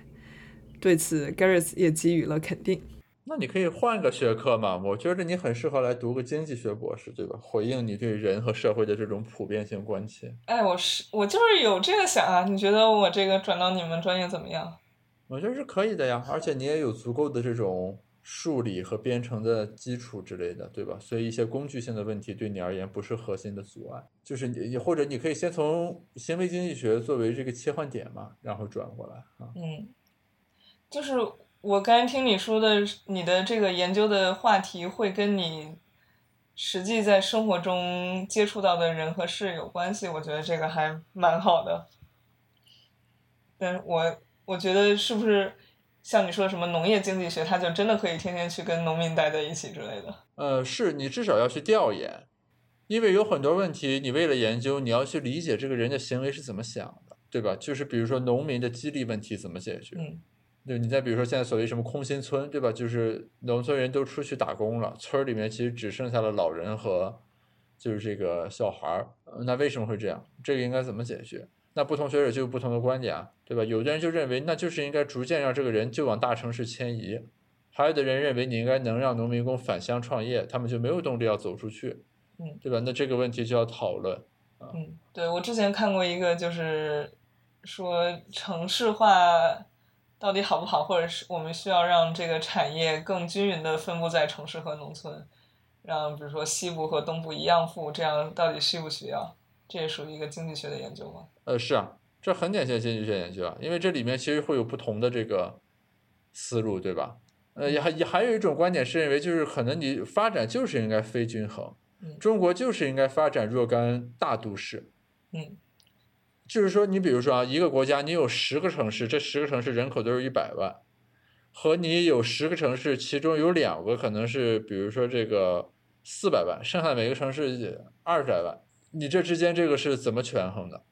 对此，Gareth 也给予了肯定。那你可以换个学科嘛？我觉得你很适合来读个经济学博士，对吧？回应你对人和社会的这种普遍性关切。哎，我是我就是有这个想啊。你觉得我这个转到你们专业怎么样？我觉得是可以的呀，而且你也有足够的这种数理和编程的基础之类的，对吧？所以一些工具性的问题对你而言不是核心的阻碍。就是你你或者你可以先从行为经济学作为这个切换点嘛，然后转过来啊。嗯，就是。我刚才听你说的，你的这个研究的话题会跟你实际在生活中接触到的人和事有关系，我觉得这个还蛮好的。但我我觉得是不是像你说什么农业经济学，他就真的可以天天去跟农民待在一起之类的？呃，是你至少要去调研。因为有很多问题，你为了研究，你要去理解这个人的行为是怎么想的，对吧？就是比如说农民的激励问题怎么解决？嗯对，你再比如说现在所谓什么空心村，对吧？就是农村人都出去打工了，村儿里面其实只剩下了老人和就是这个小孩儿，呃那为什么会这样？这个应该怎么解决？那不同学者就有不同的观点啊，对吧？有的人就认为那就是应该逐渐让这个人就往大城市迁移，还有的人认为你应该能让农民工返乡创业，他们就没有动力要走出去，嗯，对吧？那这个问题就要讨论。嗯，对我之前看过一个，就是说城市化到底好不好，或者是我们需要让这个产业更均匀的分布在城市和农村，让比如说西部和东部一样富，这样到底需不需要？这也属于一个经济学的研究吗？呃，是啊，这很典型的经济学研究啊，因为这里面其实会有不同的这个思路，对吧？呃，也还也还有一种观点是认为，就是可能你发展就是应该非均衡，嗯中国就是应该发展若干大都市，嗯就是说，你比如说啊，一个国家你有十个城市，这十个城市人口都是一百万，和你有十个城市，其中有两个可能是，比如说这个四百万，剩下每个城市二十来万，你这之间这个是怎么权衡的，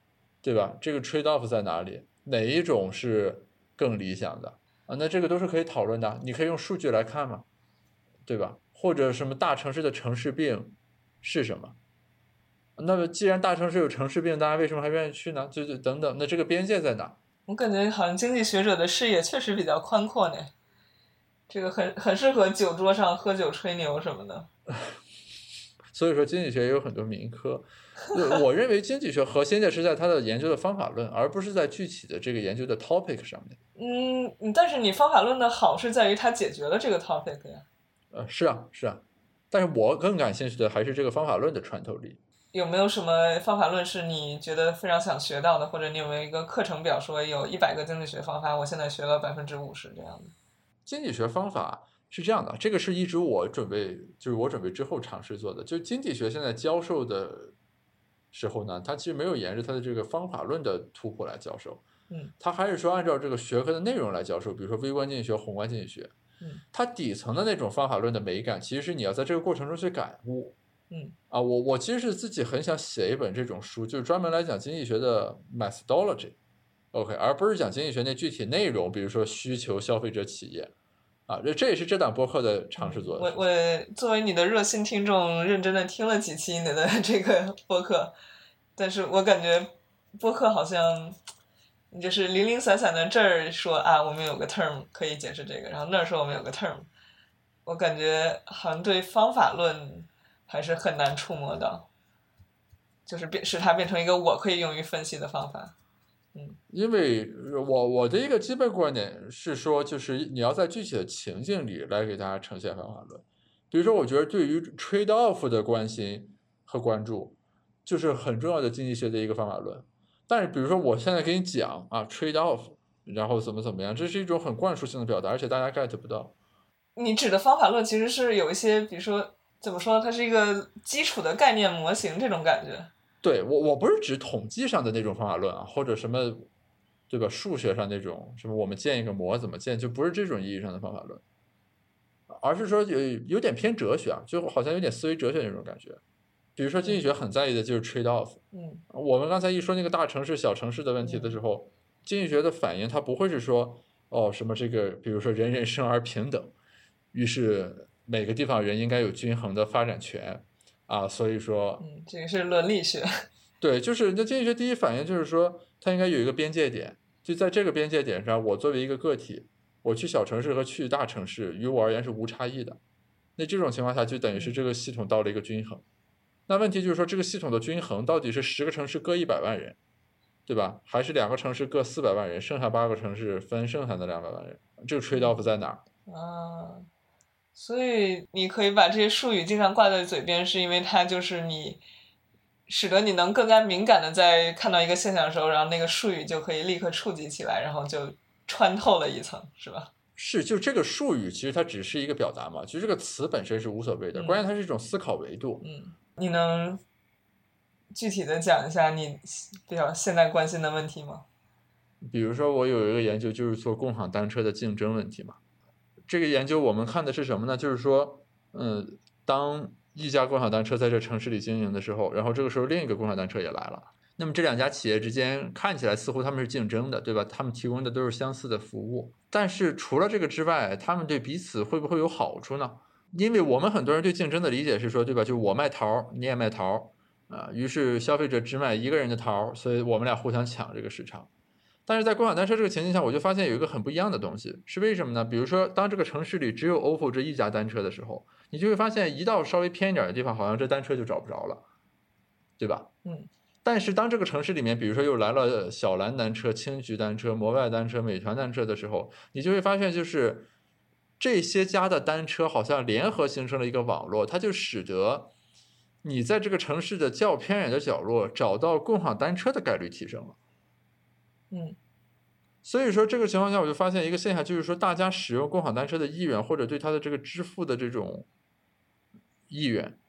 对吧？这个 trade off 在哪里？哪一种是更理想的啊？那这个都是可以讨论的，你可以用数据来看嘛，对吧？或者什么大城市的城市病是什么？那么既然大城市有城市病，大家为什么还愿意去呢？就就等等，那这个边界在哪？我感觉好像经济学者的视野确实比较宽阔呢，这个很很适合酒桌上喝酒吹牛什么的。所以说经济学也有很多民科。我我认为经济学核心的是在它的研究的方法论，而不是在具体的这个研究的 topic 上面。嗯，但是你方法论的好是在于它解决了这个 topic 呀。呃，是啊，是啊，但是我更感兴趣的还是这个方法论的穿透力。有没有什么方法论是你觉得非常想学到的，或者你有没有一个课程表说有一百个经济学方法，我现在学了百分之五十这样的？经济学方法是这样的，这个是一直我准备，就是我准备之后尝试做的。就经济学现在教授的时候呢，它其实没有沿着它的这个方法论的突破来教授，嗯，它还是说按照这个学科的内容来教授，比如说微观经济学、宏观经济学，嗯，它底层的那种方法论的美感，其实是你要在这个过程中去感悟。嗯啊，我我其实是自己很想写一本这种书，就是专门来讲经济学的 methodology，OK，、而不是讲经济学那具体内容，比如说需求、消费者、企业，啊，这这也是这档播客的尝试做的我。我作为你的热心听众，认真的听了几期你的这个 播客，但是我感觉播客好像你就是零零散散的这儿说啊，我们有个 term 可以解释这个，然后那儿说我们有个 term，我感觉好像对方法论还是很难触摸到，就是变使它变成一个我可以用于分析的方法。因为我我的一个基本观点是说，就是你要在具体的情境里来给大家呈现方法论。比如说，我觉得对于 trade off 的关心和关注，就是很重要的经济学的一个方法论。但是，比如说我现在给你讲啊 trade off，然后怎么怎么样，这是一种很灌输性的表达，而且大家 get 不到。你指的方法论其实是有一些，比如说怎么说，它是一个基础的概念模型这种感觉。对我，我不是指统计上的那种方法论啊，或者什么，对吧？数学上那种什么，我们建一个模怎么建，就不是这种意义上的方法论，而是说有有点偏哲学啊，就好像有点思维哲学那种感觉。比如说经济学很在意的就是 trade off。嗯我们刚才一说那个大城市、小城市的问题的时候，经济学的反应它不会是说哦什么这个，比如说人人生而平等，于是每个地方人应该有均衡的发展权啊，所以说嗯，这个是伦理学。对，就是那经济学第一反应就是说，它应该有一个边界点，就在这个边界点上，我作为一个个体，我去小城市和去大城市，于我而言是无差异的。那这种情况下，就等于是这个系统到了一个均衡。那问题就是说，这个系统的均衡到底是十个城市各一百万人，对吧？还是两个城市各四百万人，剩下八个城市分剩下的两百万人？这个 trade off 在哪儿？啊，所以你可以把这些术语经常挂在嘴边，是因为它就是你，使得你能更加敏感的在看到一个现象的时候，然后那个术语就可以立刻触及起来，然后就穿透了一层，是吧？是，就这个术语其实它只是一个表达嘛，其实这个词本身是无所谓的，嗯关键它是一种思考维度。嗯，你能具体的讲一下你比较现在关心的问题吗？比如说，我有一个研究就是做共享单车的竞争问题嘛。这个研究我们看的是什么呢？就是说，嗯，当一家共享单车在这城市里经营的时候，然后这个时候另一个共享单车也来了。那么这两家企业之间看起来似乎他们是竞争的，对吧？他们提供的都是相似的服务，但是除了这个之外，他们对彼此会不会有好处呢？因为我们很多人对竞争的理解是说，对吧？就是我卖桃，你也卖桃，啊，于是消费者只买一个人的桃，所以我们俩互相抢这个市场。但是在共享单车这个情境下，我就发现有一个很不一样的东西，是为什么呢？比如说，当这个城市里只有 ofo 这一家单车的时候，你就会发现，一到稍微偏一点的地方，好像这单车就找不着了，对吧？嗯。但是当这个城市里面，比如说又来了小蓝单车、青桔单车、摩拜单车、美团单车的时候，你就会发现，就是这些家的单车好像联合形成了一个网络，它就使得你在这个城市的较偏远的角落找到共享单车的概率提升了。嗯，所以说这个情况下，我就发现一个现象，就是说大家使用共享单车的意愿，或者对它的这个支付的这种意愿。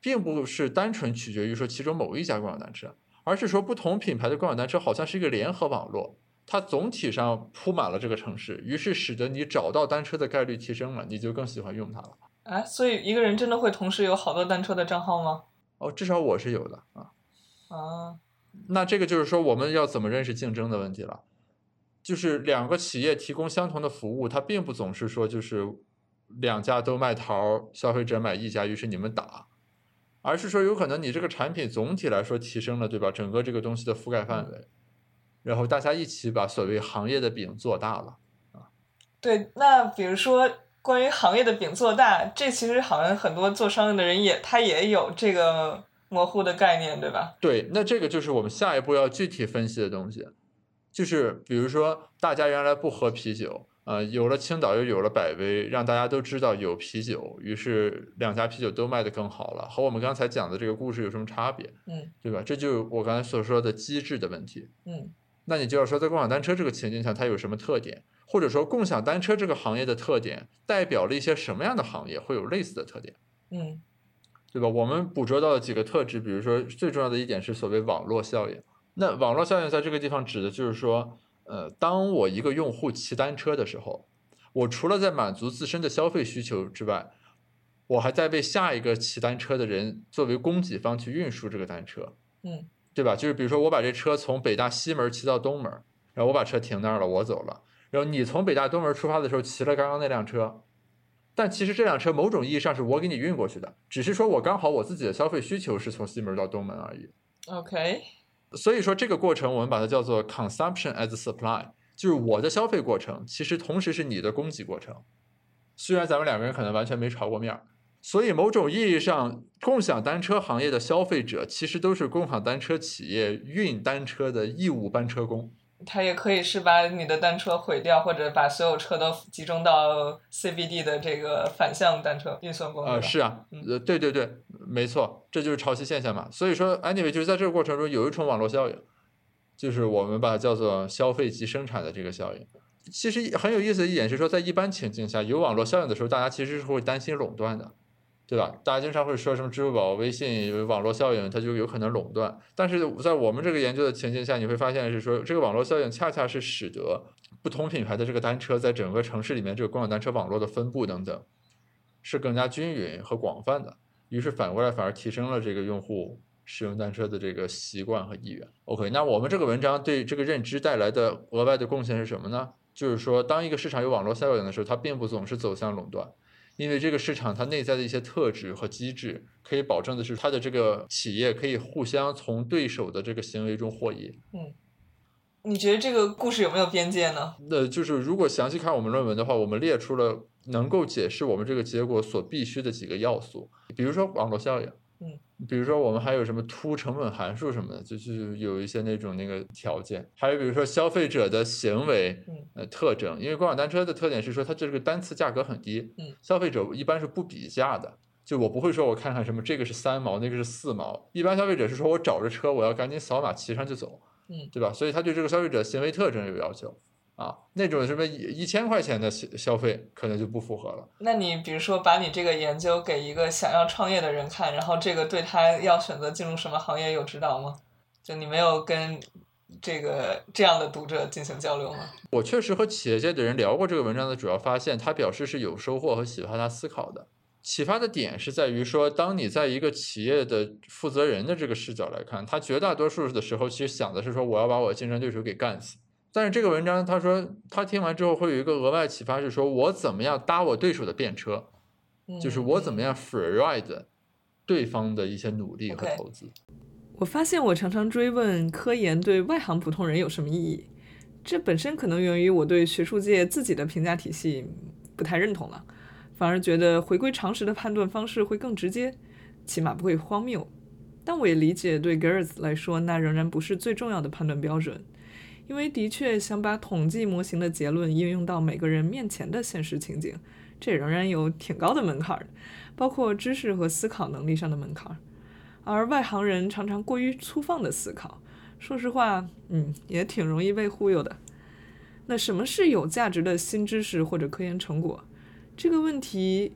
并不是单纯取决于说其中某一家共享单车，而是说不同品牌的共享单车好像是一个联合网络，它总体上铺满了这个城市，于是使得你找到单车的概率提升了，你就更喜欢用它了。哎，所以一个人真的会同时有好多单车的账号吗？哦，至少我是有的啊。啊，那这个就是说我们要怎么认识竞争的问题了，就是两个企业提供相同的服务，它并不总是说就是两家都卖桃，消费者买一家，于是你们打。而是说，有可能你这个产品总体来说提升了，对吧？整个这个东西的覆盖范围，然后大家一起把所谓行业的饼做大了啊。对，那比如说关于行业的饼做大，这其实好像很多做商业的人也他也有这个模糊的概念，对吧？对，那这个就是我们下一步要具体分析的东西，就是比如说大家原来不喝啤酒。呃，有了青岛，又有了百威，让大家都知道有啤酒，于是两家啤酒都卖得更好了。和我们刚才讲的这个故事有什么差别？嗯，对吧？这就是我刚才所说的机制的问题。嗯，那你就要说，在共享单车这个情境下，它有什么特点？或者说，共享单车这个行业的特点代表了一些什么样的行业会有类似的特点？嗯，对吧？我们捕捉到的几个特质，比如说最重要的一点是所谓网络效应。那网络效应在这个地方指的就是说。呃，当我一个用户骑单车的时候，我除了在满足自身的消费需求之外，我还在为下一个骑单车的人作为供给方去运输这个单车，嗯，对吧？就是比如说我把这车从北大西门骑到东门，然后我把车停那儿了，我走了，然后你从北大东门出发的时候骑了刚刚那辆车，但其实这辆车某种意义上是我给你运过去的，只是说我刚好我自己的消费需求是从西门到东门而已。OK。所以说这个过程我们把它叫做 consumption as supply，就是我的消费过程，其实同时是你的供给过程。虽然咱们两个人可能完全没朝过面儿，所以某种意义上，共享单车行业的消费者其实都是共享单车企业运单车的义务班车工。他也可以是把你的单车毁掉，或者把所有车都集中到 CBD 的这个反向单车运送工。呃，是啊，呃，对对对，没错，这就是潮汐现象嘛。所以说，anyway，就是在这个过程中有一重网络效应，就是我们把它叫做消费及生产的这个效应。其实很有意思的一点是说，在一般情境下，有网络效应的时候，大家其实是会担心垄断的。对吧？大家经常会说什么支付宝、微信有网络效应，它就有可能垄断。但是在我们这个研究的情境下，你会发现是说，这个网络效应恰恰是使得不同品牌的这个单车在整个城市里面这个共享单车网络的分布等等是更加均匀和广泛的。于是反过来反而提升了这个用户使用单车的这个习惯和意愿。OK，那我们这个文章对这个认知带来的额外的贡献是什么呢？就是说，当一个市场有网络效应的时候，它并不总是走向垄断。因为这个市场它内在的一些特质和机制，可以保证的是它的这个企业可以互相从对手的这个行为中获益。嗯，你觉得这个故事有没有边界呢？那就是如果详细看我们论文的话，我们列出了能够解释我们这个结果所必须的几个要素，比如说网络效应。嗯，比如说我们还有什么突成本函数什么的，就是有一些那种那个条件。还有比如说消费者的行为呃特征，因为共享单车的特点是说它这个单次价格很低，嗯，消费者一般是不比价的，就我不会说我看看什么这个是三毛，那个是四毛，一般消费者是说我找着车我要赶紧扫码骑上就走，嗯，对吧？所以他对这个消费者行为特征有要求。啊，那种什么一千块钱的消消费可能就不符合了。那你比如说把你这个研究给一个想要创业的人看，然后这个对他要选择进入什么行业有指导吗？就你没有跟这个这样的读者进行交流吗？我确实和企业界的人聊过这个文章的主要发现，他表示是有收获和启发他思考的。启发的点是在于说，当你在一个企业的负责人的这个视角来看，他绝大多数的时候其实想的是说，我要把我的竞争对手给干死。但是这个文章他说，他听完之后会有一个额外启发，是说我怎么样搭我对手的便车，就是我怎么样 free ride 对方的一些努力和投资。我发现我常常追问科研对外行普通人有什么意义，这本身可能源于我对学术界自己的评价体系不太认同了。反而觉得回归常识的判断方式会更直接，起码不会荒谬。但我也理解，对 Girls 来说，那仍然不是最重要的判断标准，因为的确想把统计模型的结论应用到每个人面前的现实情景，这仍然有挺高的门槛儿，包括知识和思考能力上的门槛儿。而外行人常常过于粗放的思考，说实话，嗯，也挺容易被忽悠的。那什么是有价值的新知识或者科研成果？这个问题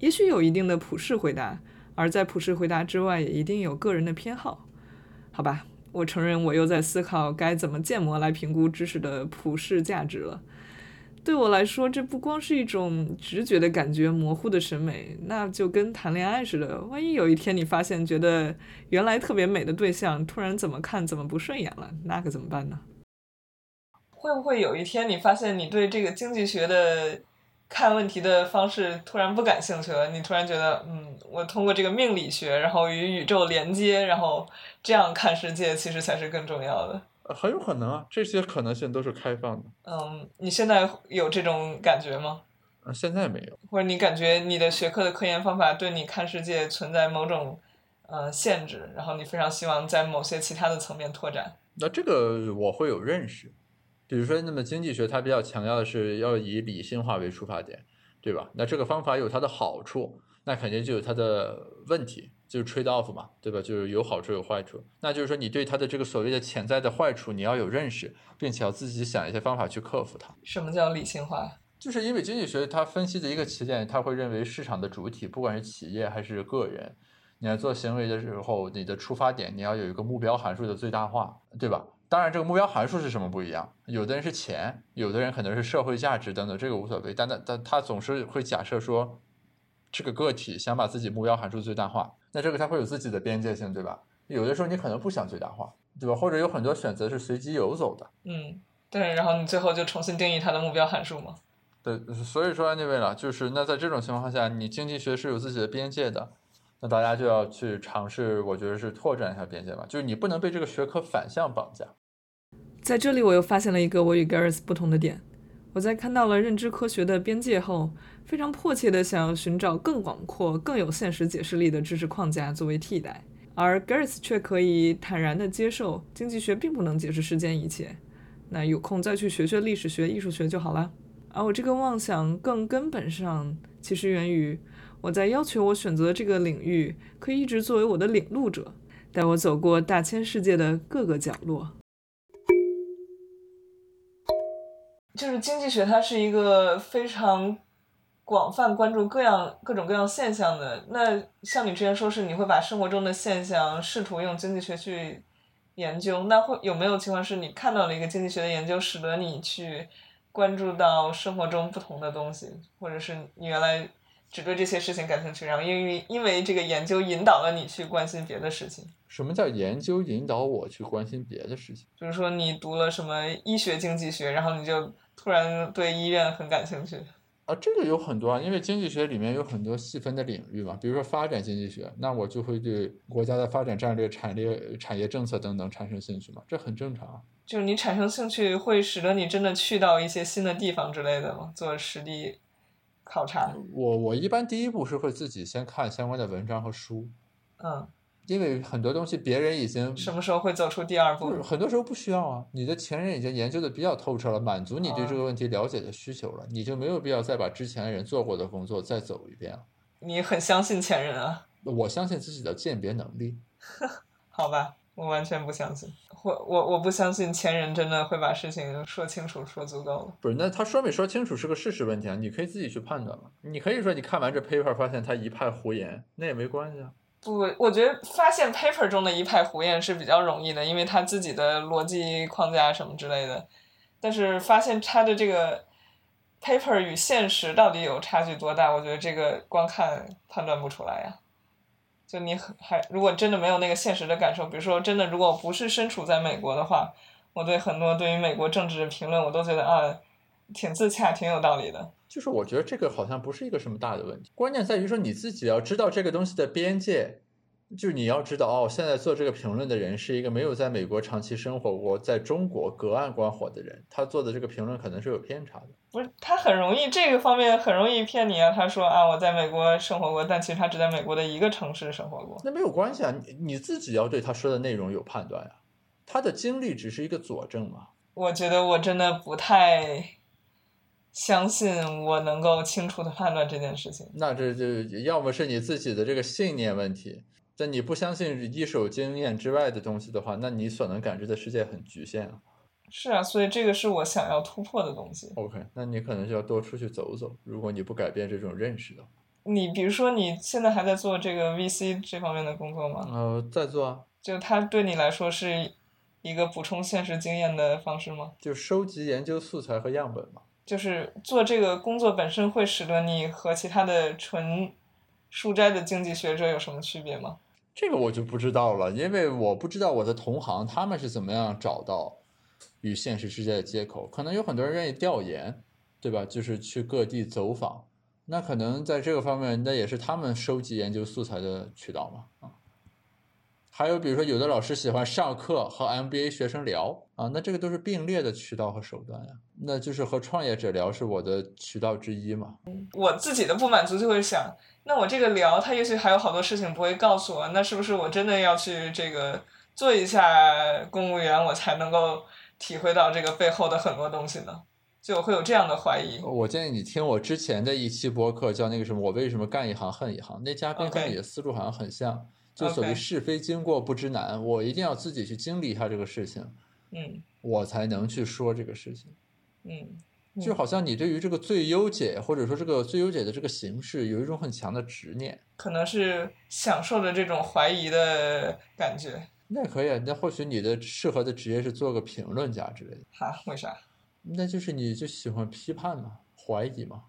也许有一定的普世回答，而在普世回答之外，也一定有个人的偏好。好吧，我承认我又在思考该怎么建模来评估知识的普世价值了。对我来说，这不光是一种直觉的感觉、模糊的审美，那就跟谈恋爱似的。万一有一天你发现觉得原来特别美的对象突然怎么看怎么不顺眼了，那可怎么办呢？会不会有一天你发现你对这个经济学的？看问题的方式突然不感兴趣了，你突然觉得，嗯，我通过这个命理学，然后与宇宙连接，然后这样看世界，其实才是更重要的。呃很有可能啊，这些可能性都是开放的。嗯，你现在有这种感觉吗？啊，现在没有。或者你感觉你的学科的科研方法对你看世界存在某种呃限制，然后你非常希望在某些其他的层面拓展？那这个我会有认识。比如说，那么经济学它比较强调的是要以理性化为出发点，对吧？那这个方法有它的好处，那肯定就有它的问题，就是 trade off 嘛，对吧？就是有好处有坏处。那就是说，你对它的这个所谓的潜在的坏处，你要有认识，并且要自己想一些方法去克服它。什么叫理性化？就是因为经济学它分析的一个起点，它会认为市场的主体，不管是企业还是个人，你在做行为的时候，你的出发点你要有一个目标函数的最大化，对吧？当然，这个目标函数是什么不一样？有的人是钱，有的人可能是社会价值等等，这个无所谓。但但但他总是会假设说，这个个体想把自己目标函数最大化，那这个它会有自己的边界性，对吧？有的时候你可能不想最大化，对吧？或者有很多选择是随机游走的。嗯，对。然后你最后就重新定义它的目标函数吗？对，所以说那位了，就是那在这种情况下，你经济学是有自己的边界的。那大家就要去尝试，我觉得是拓展一下边界吧。就是你不能被这个学科反向绑架。在这里，我又发现了一个我与 Gareth 不同的点。我在看到了认知科学的边界后，非常迫切地想要寻找更广阔、更有现实解释力的知识框架作为替代，而 Gareth 却可以坦然地接受经济学并不能解释世间一切。那有空再去学学历史学、艺术学就好了。而我这个妄想更根本上其实源于。我在要求我选择这个领域，可以一直作为我的领路者，带我走过大千世界的各个角落。就是经济学，它是一个非常广泛关注各样各种各样现象的。那像你之前说是你会把生活中的现象试图用经济学去研究，那会有没有情况是你看到了一个经济学的研究，使得你去关注到生活中不同的东西，或者是你原来。只对这些事情感兴趣，然后因为因为这个研究引导了你去关心别的事情。什么叫研究引导我去关心别的事情？就是说你读了什么医学经济学，然后你就突然对医院很感兴趣。啊，这个有很多啊，因为经济学里面有很多细分的领域嘛，比如说发展经济学，那我就会对国家的发展战略、产业、产业政策等等产生兴趣嘛，这很正常啊。就是你产生兴趣，会使得你真的去到一些新的地方之类的吗？做实地。考察我，我一般第一步是会自己先看相关的文章和书，嗯，因为很多东西别人已经什么时候会走出第二步？很多时候不需要啊，你的前人已经研究的比较透彻了，满足你对这个问题了解的需求了，你就没有必要再把之前人做过的工作再走一遍了。你很相信前人啊？我相信自己的鉴别能力。好吧。我完全不相信，我我我不相信前人真的会把事情说清楚、说足够了。不是，那他说没说清楚是个事实问题啊，你可以自己去判断嘛。你可以说你看完这 paper 发现他一派胡言，那也没关系啊。不，我觉得发现 paper 中的一派胡言是比较容易的，因为他自己的逻辑框架什么之类的。但是发现他的这个 paper 与现实到底有差距多大？我觉得这个光看判断不出来呀。就你还如果真的没有那个现实的感受，比如说真的如果不是身处在美国的话，我对很多对于美国政治的评论，我都觉得啊，挺自洽，挺有道理的。就是我觉得这个好像不是一个什么大的问题，关键在于说你自己要知道这个东西的边界。就是你要知道哦，现在做这个评论的人是一个没有在美国长期生活过，在中国隔岸观火的人，他做的这个评论可能是有偏差的。不是，他很容易这个方面很容易骗你啊。他说啊，我在美国生活过，但其实他只在美国的一个城市生活过。那没有关系啊，你你自己要对他说的内容有判断呀。他的经历只是一个佐证嘛。我觉得我真的不太相信我能够清楚的判断这件事情。那这就要么是你自己的这个信念问题。在你不相信一手经验之外的东西的话，那你所能感知的世界很局限啊。是啊，所以这个是我想要突破的东西。OK，那你可能就要多出去走走。如果你不改变这种认识的话，你比如说你现在还在做这个 VC 这方面的工作吗？呃，在做啊。就它对你来说是一个补充现实经验的方式吗？就收集研究素材和样本嘛。就是做这个工作本身会使得你和其他的纯。书斋的经济学者有什么区别吗？这个我就不知道了，因为我不知道我的同行他们是怎么样找到与现实世界的接口。可能有很多人愿意调研，对吧？就是去各地走访，那可能在这个方面，那也是他们收集研究素材的渠道嘛。啊，还有比如说，有的老师喜欢上课和 MBA 学生聊啊，那这个都是并列的渠道和手段呀。那就是和创业者聊是我的渠道之一嘛。我自己的不满足就会想。那我这个聊，他也许还有好多事情不会告诉我，那是不是我真的要去这个做一下公务员，我才能够体会到这个背后的很多东西呢？就会有这样的怀疑。我建议你听我之前的一期播客，叫那个什么，我为什么干一行恨一行？那嘉宾和你的思路好像很像，就所谓是非经过不知难，我一定要自己去经历一下这个事情，嗯，我才能去说这个事情，嗯。就好像你对于这个最优解，或者说这个最优解的这个形式，有一种很强的执念，可能是享受着这种怀疑的感觉。那可以，啊那或许你的适合的职业是做个评论家之类的。哈？为啥？那就是你就喜欢批判嘛，怀疑嘛，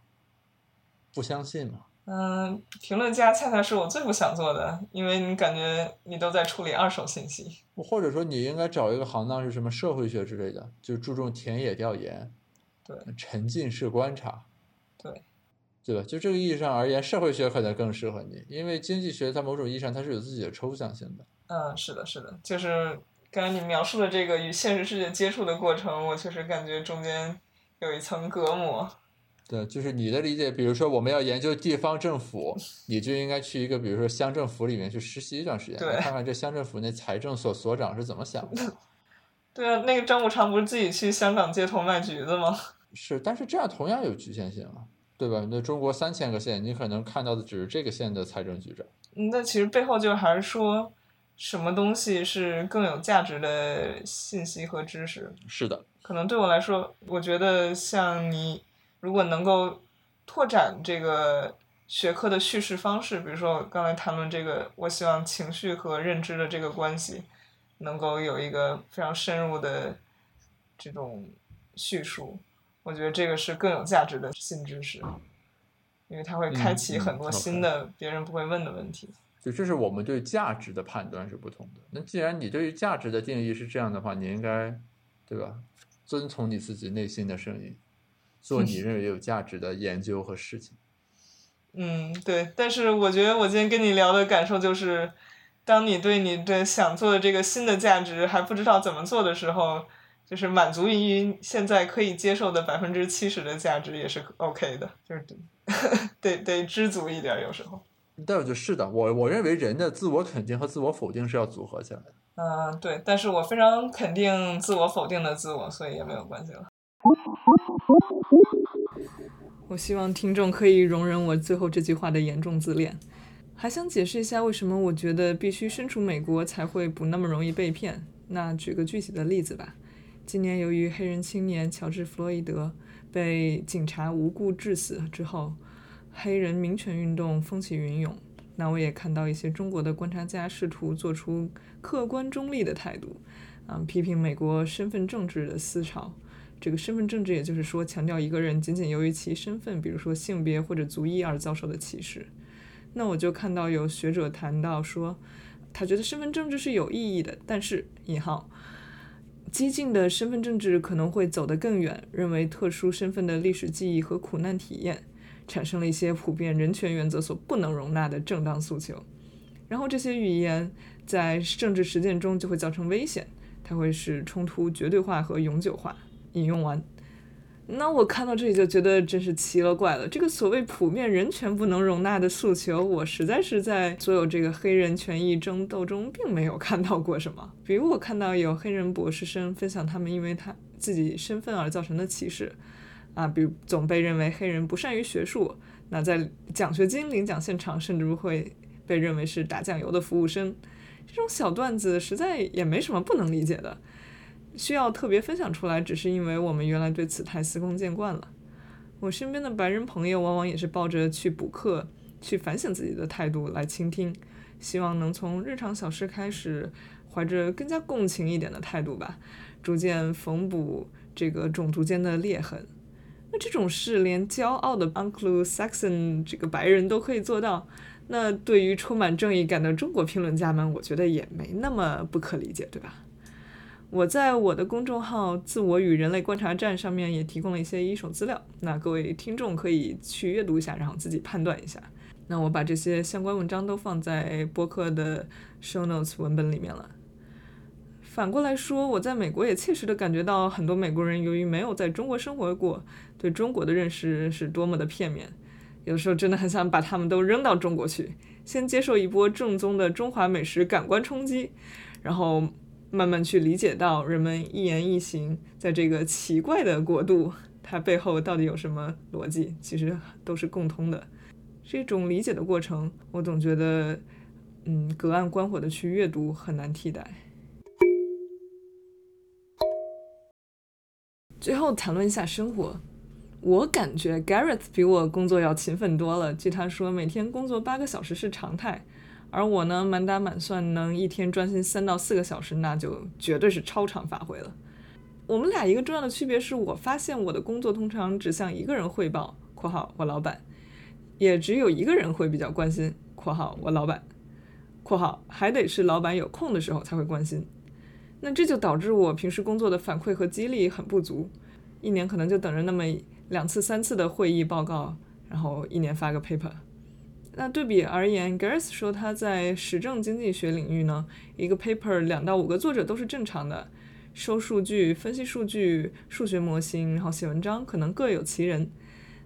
不相信嘛。嗯，评论家恰恰是我最不想做的，因为你感觉你都在处理二手信息。或者说，你应该找一个行当是什么社会学之类的，就注重田野调研。对，沉浸式观察，对，对吧？就这个意义上而言，社会学可能更适合你，因为经济学在某种意义上它是有自己的抽象性的。嗯，是的，是的，就是刚才你描述的这个与现实世界接触的过程，我确实感觉中间有一层隔膜。对，就是你的理解，比如说我们要研究地方政府，你就应该去一个比如说乡政府里面去实习一段时间，看看这乡政府那财政所所长是怎么想的。对啊，那个张五常不是自己去香港街头卖橘子吗？是，但是这样同样有局限性啊，对吧？那中国三千个县，你可能看到的只是这个县的财政局长。那其实背后就还是说，什么东西是更有价值的信息和知识？是的。可能对我来说，我觉得像你，如果能够拓展这个学科的叙事方式，比如说我刚才谈论这个，我希望情绪和认知的这个关系。能够有一个非常深入的这种叙述，我觉得这个是更有价值的新知识，因为它会开启很多新的别人不会问的问题。就这是我们对价值的判断是不同的。那既然你对于价值的定义是这样的话，你应该对吧？遵从你自己内心的声音，做你 认为有价值的研究和事情。嗯，对。但是我觉得我今天跟你聊的感受就是。当你对你的想做的这个新的价值还不知道怎么做的时候，就是满足于现在可以接受的百分之七十的价值也是 OK 的，就是得得知足一点，有时候。但我觉得是的，我我认为人的自我肯定和自我否定是要组合起来的。嗯，对，但是我非常肯定自我否定的自我，所以也没有关系了。我希望听众可以容忍我最后这句话的严重自恋。还想解释一下为什么我觉得必须身处美国才会不那么容易被骗。那举个具体的例子吧。今年由于黑人青年乔治·弗洛伊德被警察无故致死之后，黑人民权运动风起云涌。那我也看到一些中国的观察家试图做出客观中立的态度，嗯，批评美国身份政治的思潮。这个身份政治，也就是说强调一个人仅仅由于其身份，比如说性别或者族裔而遭受的歧视。那我就看到有学者谈到说，他觉得身份政治是有意义的，但是引号。激进的身份政治可能会走得更远，认为特殊身份的历史记忆和苦难体验产生了一些普遍人权原则所不能容纳的正当诉求，然后这些语言在政治实践中就会造成危险，它会使冲突绝对化和永久化。引用完。那我看到这里就觉得真是奇了怪了。这个所谓普遍人权不能容纳的诉求，我实在是在所有这个黑人权益争斗中并没有看到过什么。比如我看到有黑人博士生分享他们因为他自己身份而造成的歧视，啊，比如总被认为黑人不善于学术，那在奖学金领奖现场甚至会被认为是打酱油的服务生。这种小段子实在也没什么不能理解的。需要特别分享出来，只是因为我们原来对此太司空见惯了。我身边的白人朋友往往也是抱着去补课、去反省自己的态度来倾听，希望能从日常小事开始，怀着更加共情一点的态度吧，逐渐缝补这个种族间的裂痕。那这种事连骄傲的 Uncle Saxon 这个白人都可以做到，那对于充满正义感的中国评论家们，我觉得也没那么不可理解，对吧？我在我的公众号“自我与人类观察站”上面也提供了一些一手资料，那各位听众可以去阅读一下，然后自己判断一下。那我把这些相关文章都放在播客的 show notes 文本里面了。反过来说，我在美国也切实的感觉到，很多美国人由于没有在中国生活过，对中国的认识是多么的片面。有时候真的很想把他们都扔到中国去，先接受一波正宗的中华美食感官冲击，然后。慢慢去理解到人们一言一行在这个奇怪的国度，它背后到底有什么逻辑，其实都是共通的。这种理解的过程，我总觉得，嗯，隔岸观火的去阅读很难替代。最后谈论一下生活，我感觉 Gareth 比我工作要勤奋多了。据他说，每天工作八个小时是常态。而我呢，满打满算能一天专心三到四个小时，那就绝对是超常发挥了。我们俩一个重要的区别是我发现我的工作通常只向一个人汇报（括号我老板），也只有一个人会比较关心（括号我老板），（括号还得是老板有空的时候才会关心）。那这就导致我平时工作的反馈和激励很不足，一年可能就等着那么两次三次的会议报告，然后一年发个 paper。那对比而言，Gareth 说他在实证经济学领域呢，一个 paper 两到五个作者都是正常的，收数据、分析数据、数学模型，然后写文章可能各有其人。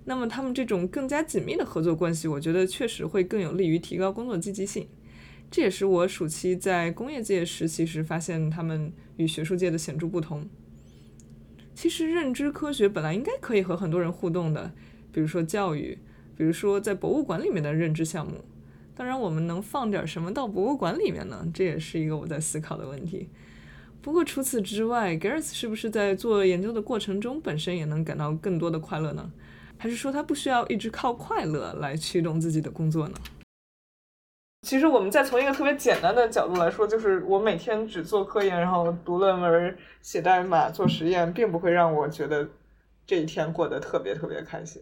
那么他们这种更加紧密的合作关系，我觉得确实会更有利于提高工作积极性。这也是我暑期在工业界实习时发现他们与学术界的显著不同。其实认知科学本来应该可以和很多人互动的，比如说教育。比如说，在博物馆里面的认知项目，当然我们能放点什么到博物馆里面呢？这也是一个我在思考的问题。不过除此之外，Gareth 是不是在做研究的过程中本身也能感到更多的快乐呢？还是说他不需要一直靠快乐来驱动自己的工作呢？其实我们再从一个特别简单的角度来说，就是我每天只做科研，然后读论文、写代码、做实验，并不会让我觉得这一天过得特别特别开心。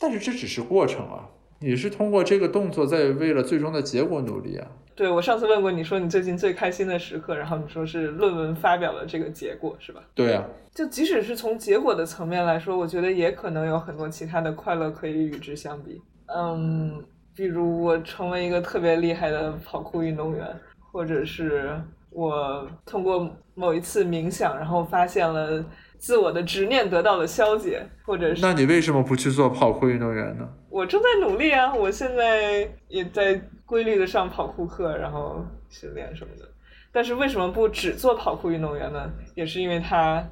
但是这只是过程啊，你是通过这个动作在为了最终的结果努力啊。对，我上次问过你说你最近最开心的时刻，然后你说是论文发表了这个结果，是吧？对啊。就即使是从结果的层面来说，我觉得也可能有很多其他的快乐可以与之相比。嗯，比如我成为一个特别厉害的跑酷运动员，或者是我通过某一次冥想，然后发现了。自我的执念得到了消解，或者是……那你为什么不去做跑酷运动员呢？我正在努力啊，我现在也在规律的上跑酷课，然后训练什么的。但是为什么不只做跑酷运动员呢？也是因为它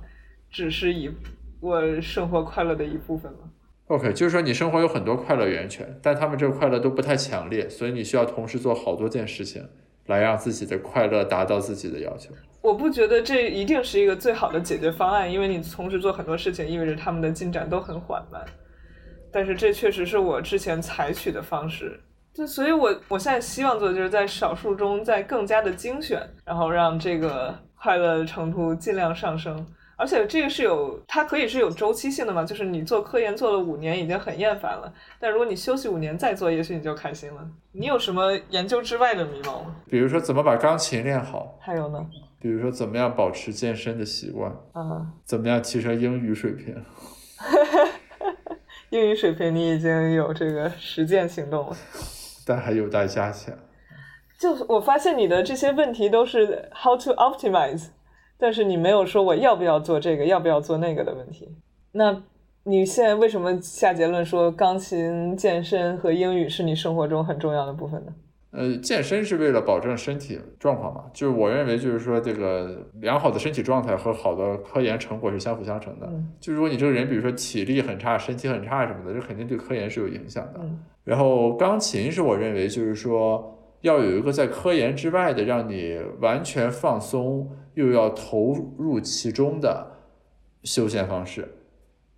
只是一我生活快乐的一部分嘛。OK，就是说你生活有很多快乐源泉，但他们这个快乐都不太强烈，所以你需要同时做好多件事情，来让自己的快乐达到自己的要求。我不觉得这一定是一个最好的解决方案，因为你同时做很多事情，意味着他们的进展都很缓慢。但是这确实是我之前采取的方式，就所以，我我现在希望做的就是在少数中再更加的精选，然后让这个快乐程度尽量上升，而且这个是有，它可以是有周期性的嘛，就是你做科研做了五年已经很厌烦了，但如果你休息五年再做，也许你就开心了。你有什么研究之外的迷茫吗？比如说怎么把钢琴练好，还有呢？比如说怎么样保持健身的习惯，啊，怎么样提升英语水平。英语水平你已经有这个实践行动了，但还有待加强。就我发现你的这些问题都是 how to optimize，但是你没有说我要不要做这个，要不要做那个的问题。那你现在为什么下结论说钢琴、健身和英语是你生活中很重要的部分呢？呃，健身是为了保证身体状况嘛，就是我认为就是说这个良好的身体状态和好的科研成果是相辅相成的。嗯就如果你这个人，比如说体力很差、身体很差什么的，这肯定对科研是有影响的。嗯然后钢琴是我认为就是说要有一个在科研之外的让你完全放松又要投入其中的休闲方式，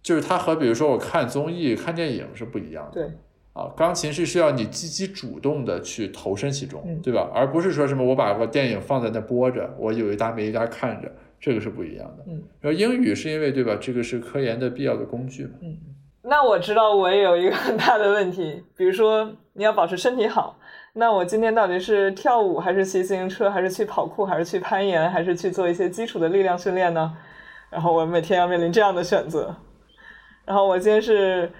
就是它和比如说我看综艺、看电影是不一样的。对，啊，钢琴是需要你积极主动的去投身其中，嗯对吧？而不是说什么我把个电影放在那播着，我有一搭没一搭看着，这个是不一样的。嗯，然后英语是因为对吧？这个是科研的必要的工具嘛。那我知道我也有一个很大的问题，比如说你要保持身体好，那我今天到底是跳舞，还是骑自行车，还是去跑酷，还是去攀岩，还是去做一些基础的力量训练呢？然后我每天要面临这样的选择。然后我今天是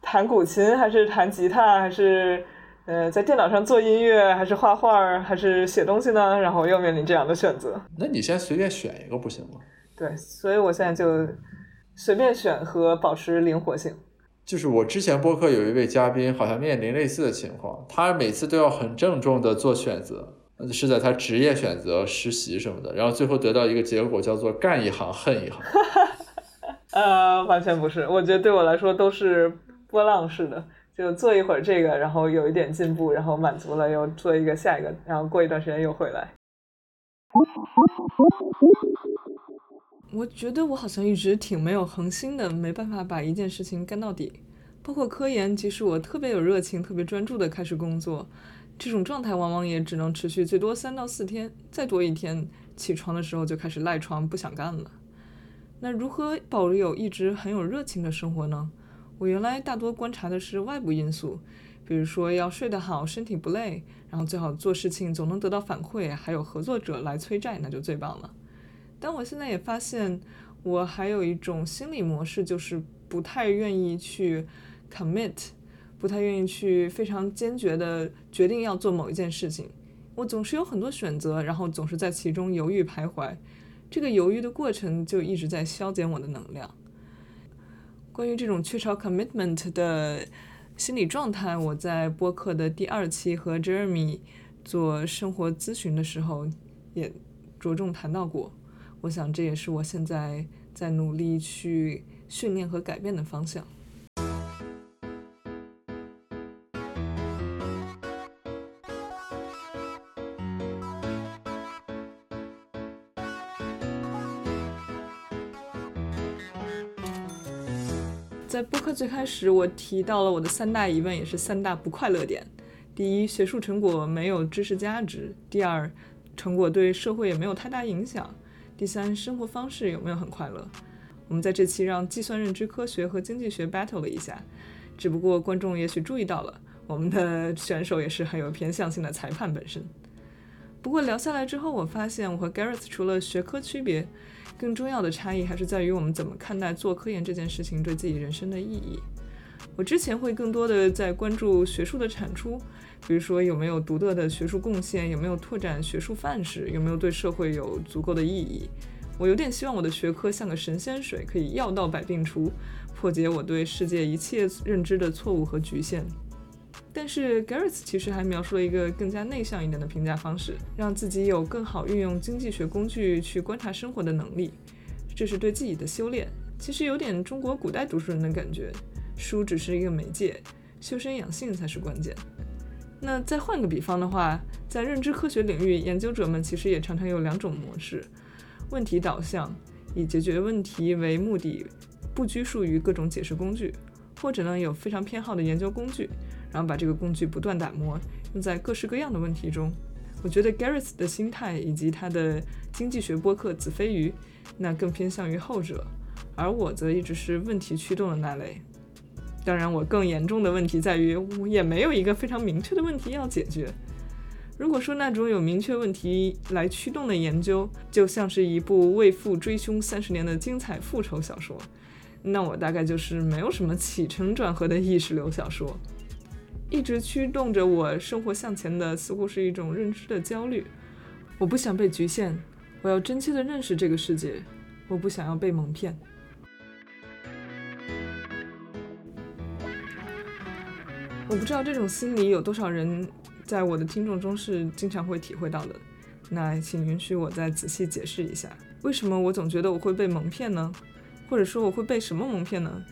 弹古琴，还是弹吉他，还是呃在电脑上做音乐，还是画画，还是写东西呢？然后又面临这样的选择。那你先随便选一个不行吗？对，所以我现在就随便选和保持灵活性。就是我之前播客有一位嘉宾，好像面临类似的情况，他每次都要很郑重的做选择，是在他职业选择、实习什么的，然后最后得到一个结果叫做干一行恨一行。呃，完全不是，我觉得对我来说都是波浪式的，就做一会儿这个，然后有一点进步，然后满足了，又做一个下一个，然后过一段时间又回来。我觉得我好像一直挺没有恒心的，没办法把一件事情干到底。包括科研，即使我特别有热情、特别专注的开始工作，这种状态往往也只能持续最多三到四天，再多一天，起床的时候就开始赖床，不想干了。那如何保有一直很有热情的生活呢？我原来大多观察的是外部因素，比如说要睡得好，身体不累，然后最好做事情总能得到反馈，还有合作者来催债，那就最棒了。但我现在也发现，我还有一种心理模式，就是不太愿意去 commit，不太愿意去非常坚决的决定要做某一件事情。我总是有很多选择，然后总是在其中犹豫徘徊。这个犹豫的过程就一直在消减我的能量。关于这种缺少 commitment 的心理状态，我在播客的第二期和 Jeremy 做生活咨询的时候也着重谈到过。我想这也是我现在在努力去训练和改变的方向。在播客最开始，我提到了我的三大疑问，也是三大不快乐点：第一，学术成果没有知识价值；第二，成果对社会也没有太大影响；第三，生活方式有没有很快乐？我们在这期让计算认知科学和经济学 battle 了一下，只不过观众也许注意到了，我们的选手也是很有偏向性的裁判本身。不过聊下来之后，我发现我和 Gareth 除了学科区别，更重要的差异还是在于我们怎么看待做科研这件事情对自己人生的意义。我之前会更多的在关注学术的产出，比如说有没有独特的学术贡献，有没有拓展学术范式，有没有对社会有足够的意义。我有点希望我的学科像个神仙水，可以药到百病除，破解我对世界一切认知的错误和局限。但是 Gareth 其实还描述了一个更加内向一点的评价方式，让自己有更好运用经济学工具去观察生活的能力，这是对自己的修炼。其实有点中国古代读书人的感觉，书只是一个媒介，修身养性才是关键。那再换个比方的话，在认知科学领域，研究者们其实也常常有两种模式：问题导向，以解决问题为目的，不拘束于各种解释工具；或者呢，有非常偏好的研究工具。然后把这个工具不断打磨，用在各式各样的问题中。我觉得 Gareth 的心态以及他的经济学播客子非鱼，那更偏向于后者，而我则一直是问题驱动的那类。当然，我更严重的问题在于，我也没有一个非常明确的问题要解决。如果说那种有明确问题来驱动的研究，就像是一部为父追凶三十年的精彩复仇小说，那我大概就是没有什么起承转合的意识流小说。一直驱动着我生活向前的，似乎是一种认知的焦虑。我不想被局限，我要真切地认识这个世界，我不想要被蒙骗。我不知道这种心理有多少人在我的听众中是经常会体会到的。那请允许我再仔细解释一下，为什么我总觉得我会被蒙骗呢？或者说我会被什么蒙骗呢？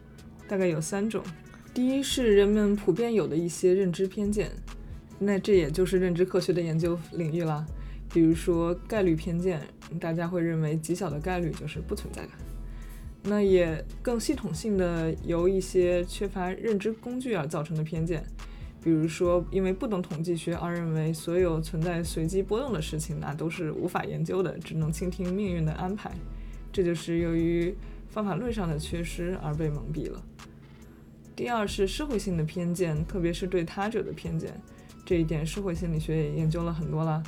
大概有三种。第一是人们普遍有的一些认知偏见，那这也就是认知科学的研究领域啦。比如说概率偏见，大家会认为极小的概率就是不存在的。那也更系统性的由一些缺乏认知工具而造成的偏见，比如说因为不懂统计学而认为所有存在随机波动的事情那都是无法研究的，只能倾听命运的安排。这就是由于方法论上的缺失而被蒙蔽了。第二是社会性的偏见，特别是对他者的偏见，这一点社会心理学也研究了很多了。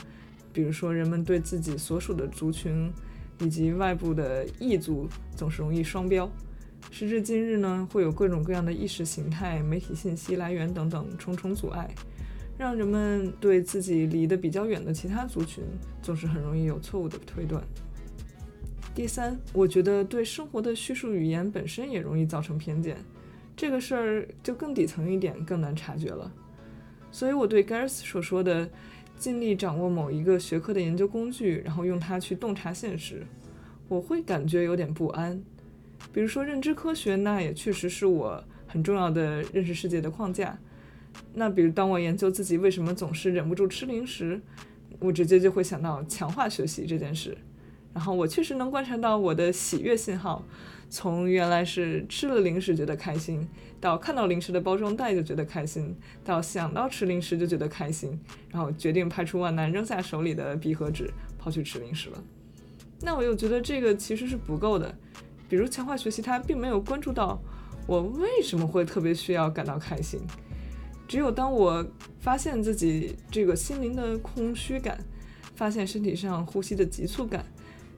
比如说，人们对自己所属的族群以及外部的异族总是容易双标。时至今日呢，会有各种各样的意识形态、媒体信息来源等等重重阻碍，让人们对自己离得比较远的其他族群总是很容易有错误的推断。第三，我觉得对生活的叙述语言本身也容易造成偏见。这个事儿就更底层一点，更难察觉了。所以我对 GARS 所说的尽力掌握某一个学科的研究工具，然后用它去洞察现实，我会感觉有点不安。比如说认知科学，那也确实是我很重要的认识世界的框架。那比如当我研究自己为什么总是忍不住吃零食，我直接就会想到强化学习这件事。然后我确实能观察到我的喜悦信号。从原来是吃了零食觉得开心，到看到零食的包装袋就觉得开心，到想到吃零食就觉得开心，然后决定排除万难扔下手里的笔和纸，跑去吃零食了。那我又觉得这个其实是不够的。比如强化学习，它并没有关注到我为什么会特别需要感到开心。只有当我发现自己这个心灵的空虚感，发现身体上呼吸的急促感。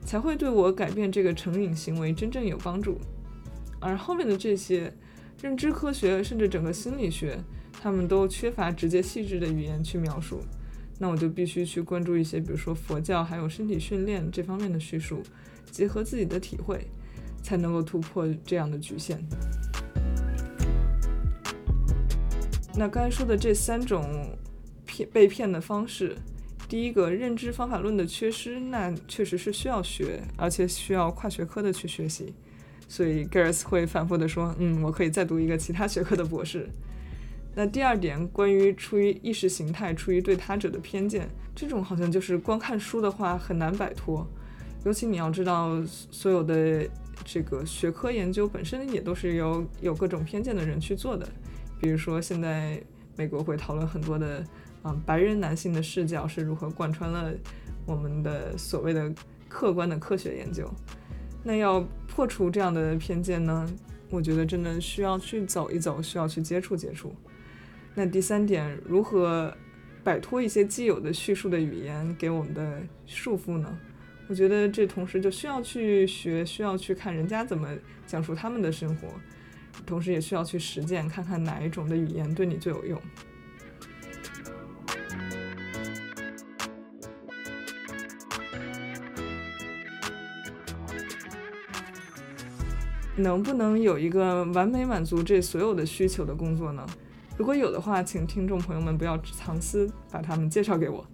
才会对我改变这个成瘾行为真正有帮助，而后面的这些认知科学甚至整个心理学，他们都缺乏直接细致的语言去描述，那我就必须去关注一些，比如说佛教还有身体训练这方面的叙述，结合自己的体会，才能够突破这样的局限。那刚才说的这三种骗被骗的方式。第一个认知方法论的缺失，那确实是需要学，而且需要跨学科的去学习。所以 g a r e t 会反复的说：“嗯，我可以再读一个其他学科的博士。”那第二点，关于出于意识形态、出于对他者的偏见，这种好像就是光看书的话很难摆脱。尤其你要知道，所有的这个学科研究本身也都是由有各种偏见的人去做的。比如说，现在美国会讨论很多的。白人男性的视角是如何贯穿了我们的所谓的客观的科学研究？那要破除这样的偏见呢？我觉得真的需要去走一走，需要去接触接触。那第三点，如何摆脱一些既有的叙述的语言给我们的束缚呢？我觉得这同时就需要去学，需要去看人家怎么讲述他们的生活，同时也需要去实践，看看哪一种的语言对你最有用。能不能有一个完美满足这所有的需求的工作呢？如果有的话，请听众朋友们不要藏私，把他们介绍给我。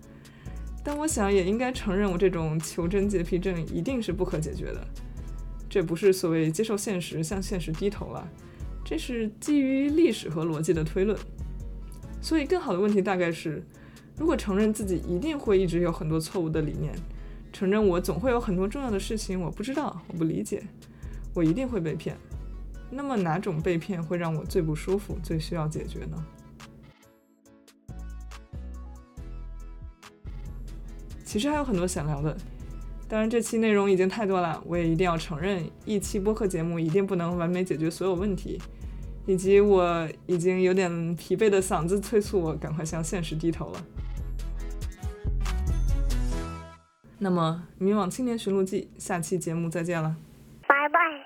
但我想也应该承认，我这种求真洁癖症一定是不可解决的。这不是所谓接受现实、向现实低头了，这是基于历史和逻辑的推论。所以，更好的问题大概是：如果承认自己一定会一直有很多错误的理念，承认我总会有很多重要的事情我不知道、我不理解。我一定会被骗，那么哪种被骗会让我最不舒服、最需要解决呢？其实还有很多想聊的，当然这期内容已经太多了，我也一定要承认，一期播客节目一定不能完美解决所有问题，以及我已经有点疲惫的嗓子催促我赶快向现实低头了。那么，《迷惘青年寻路记》下期节目再见了。Bye bye.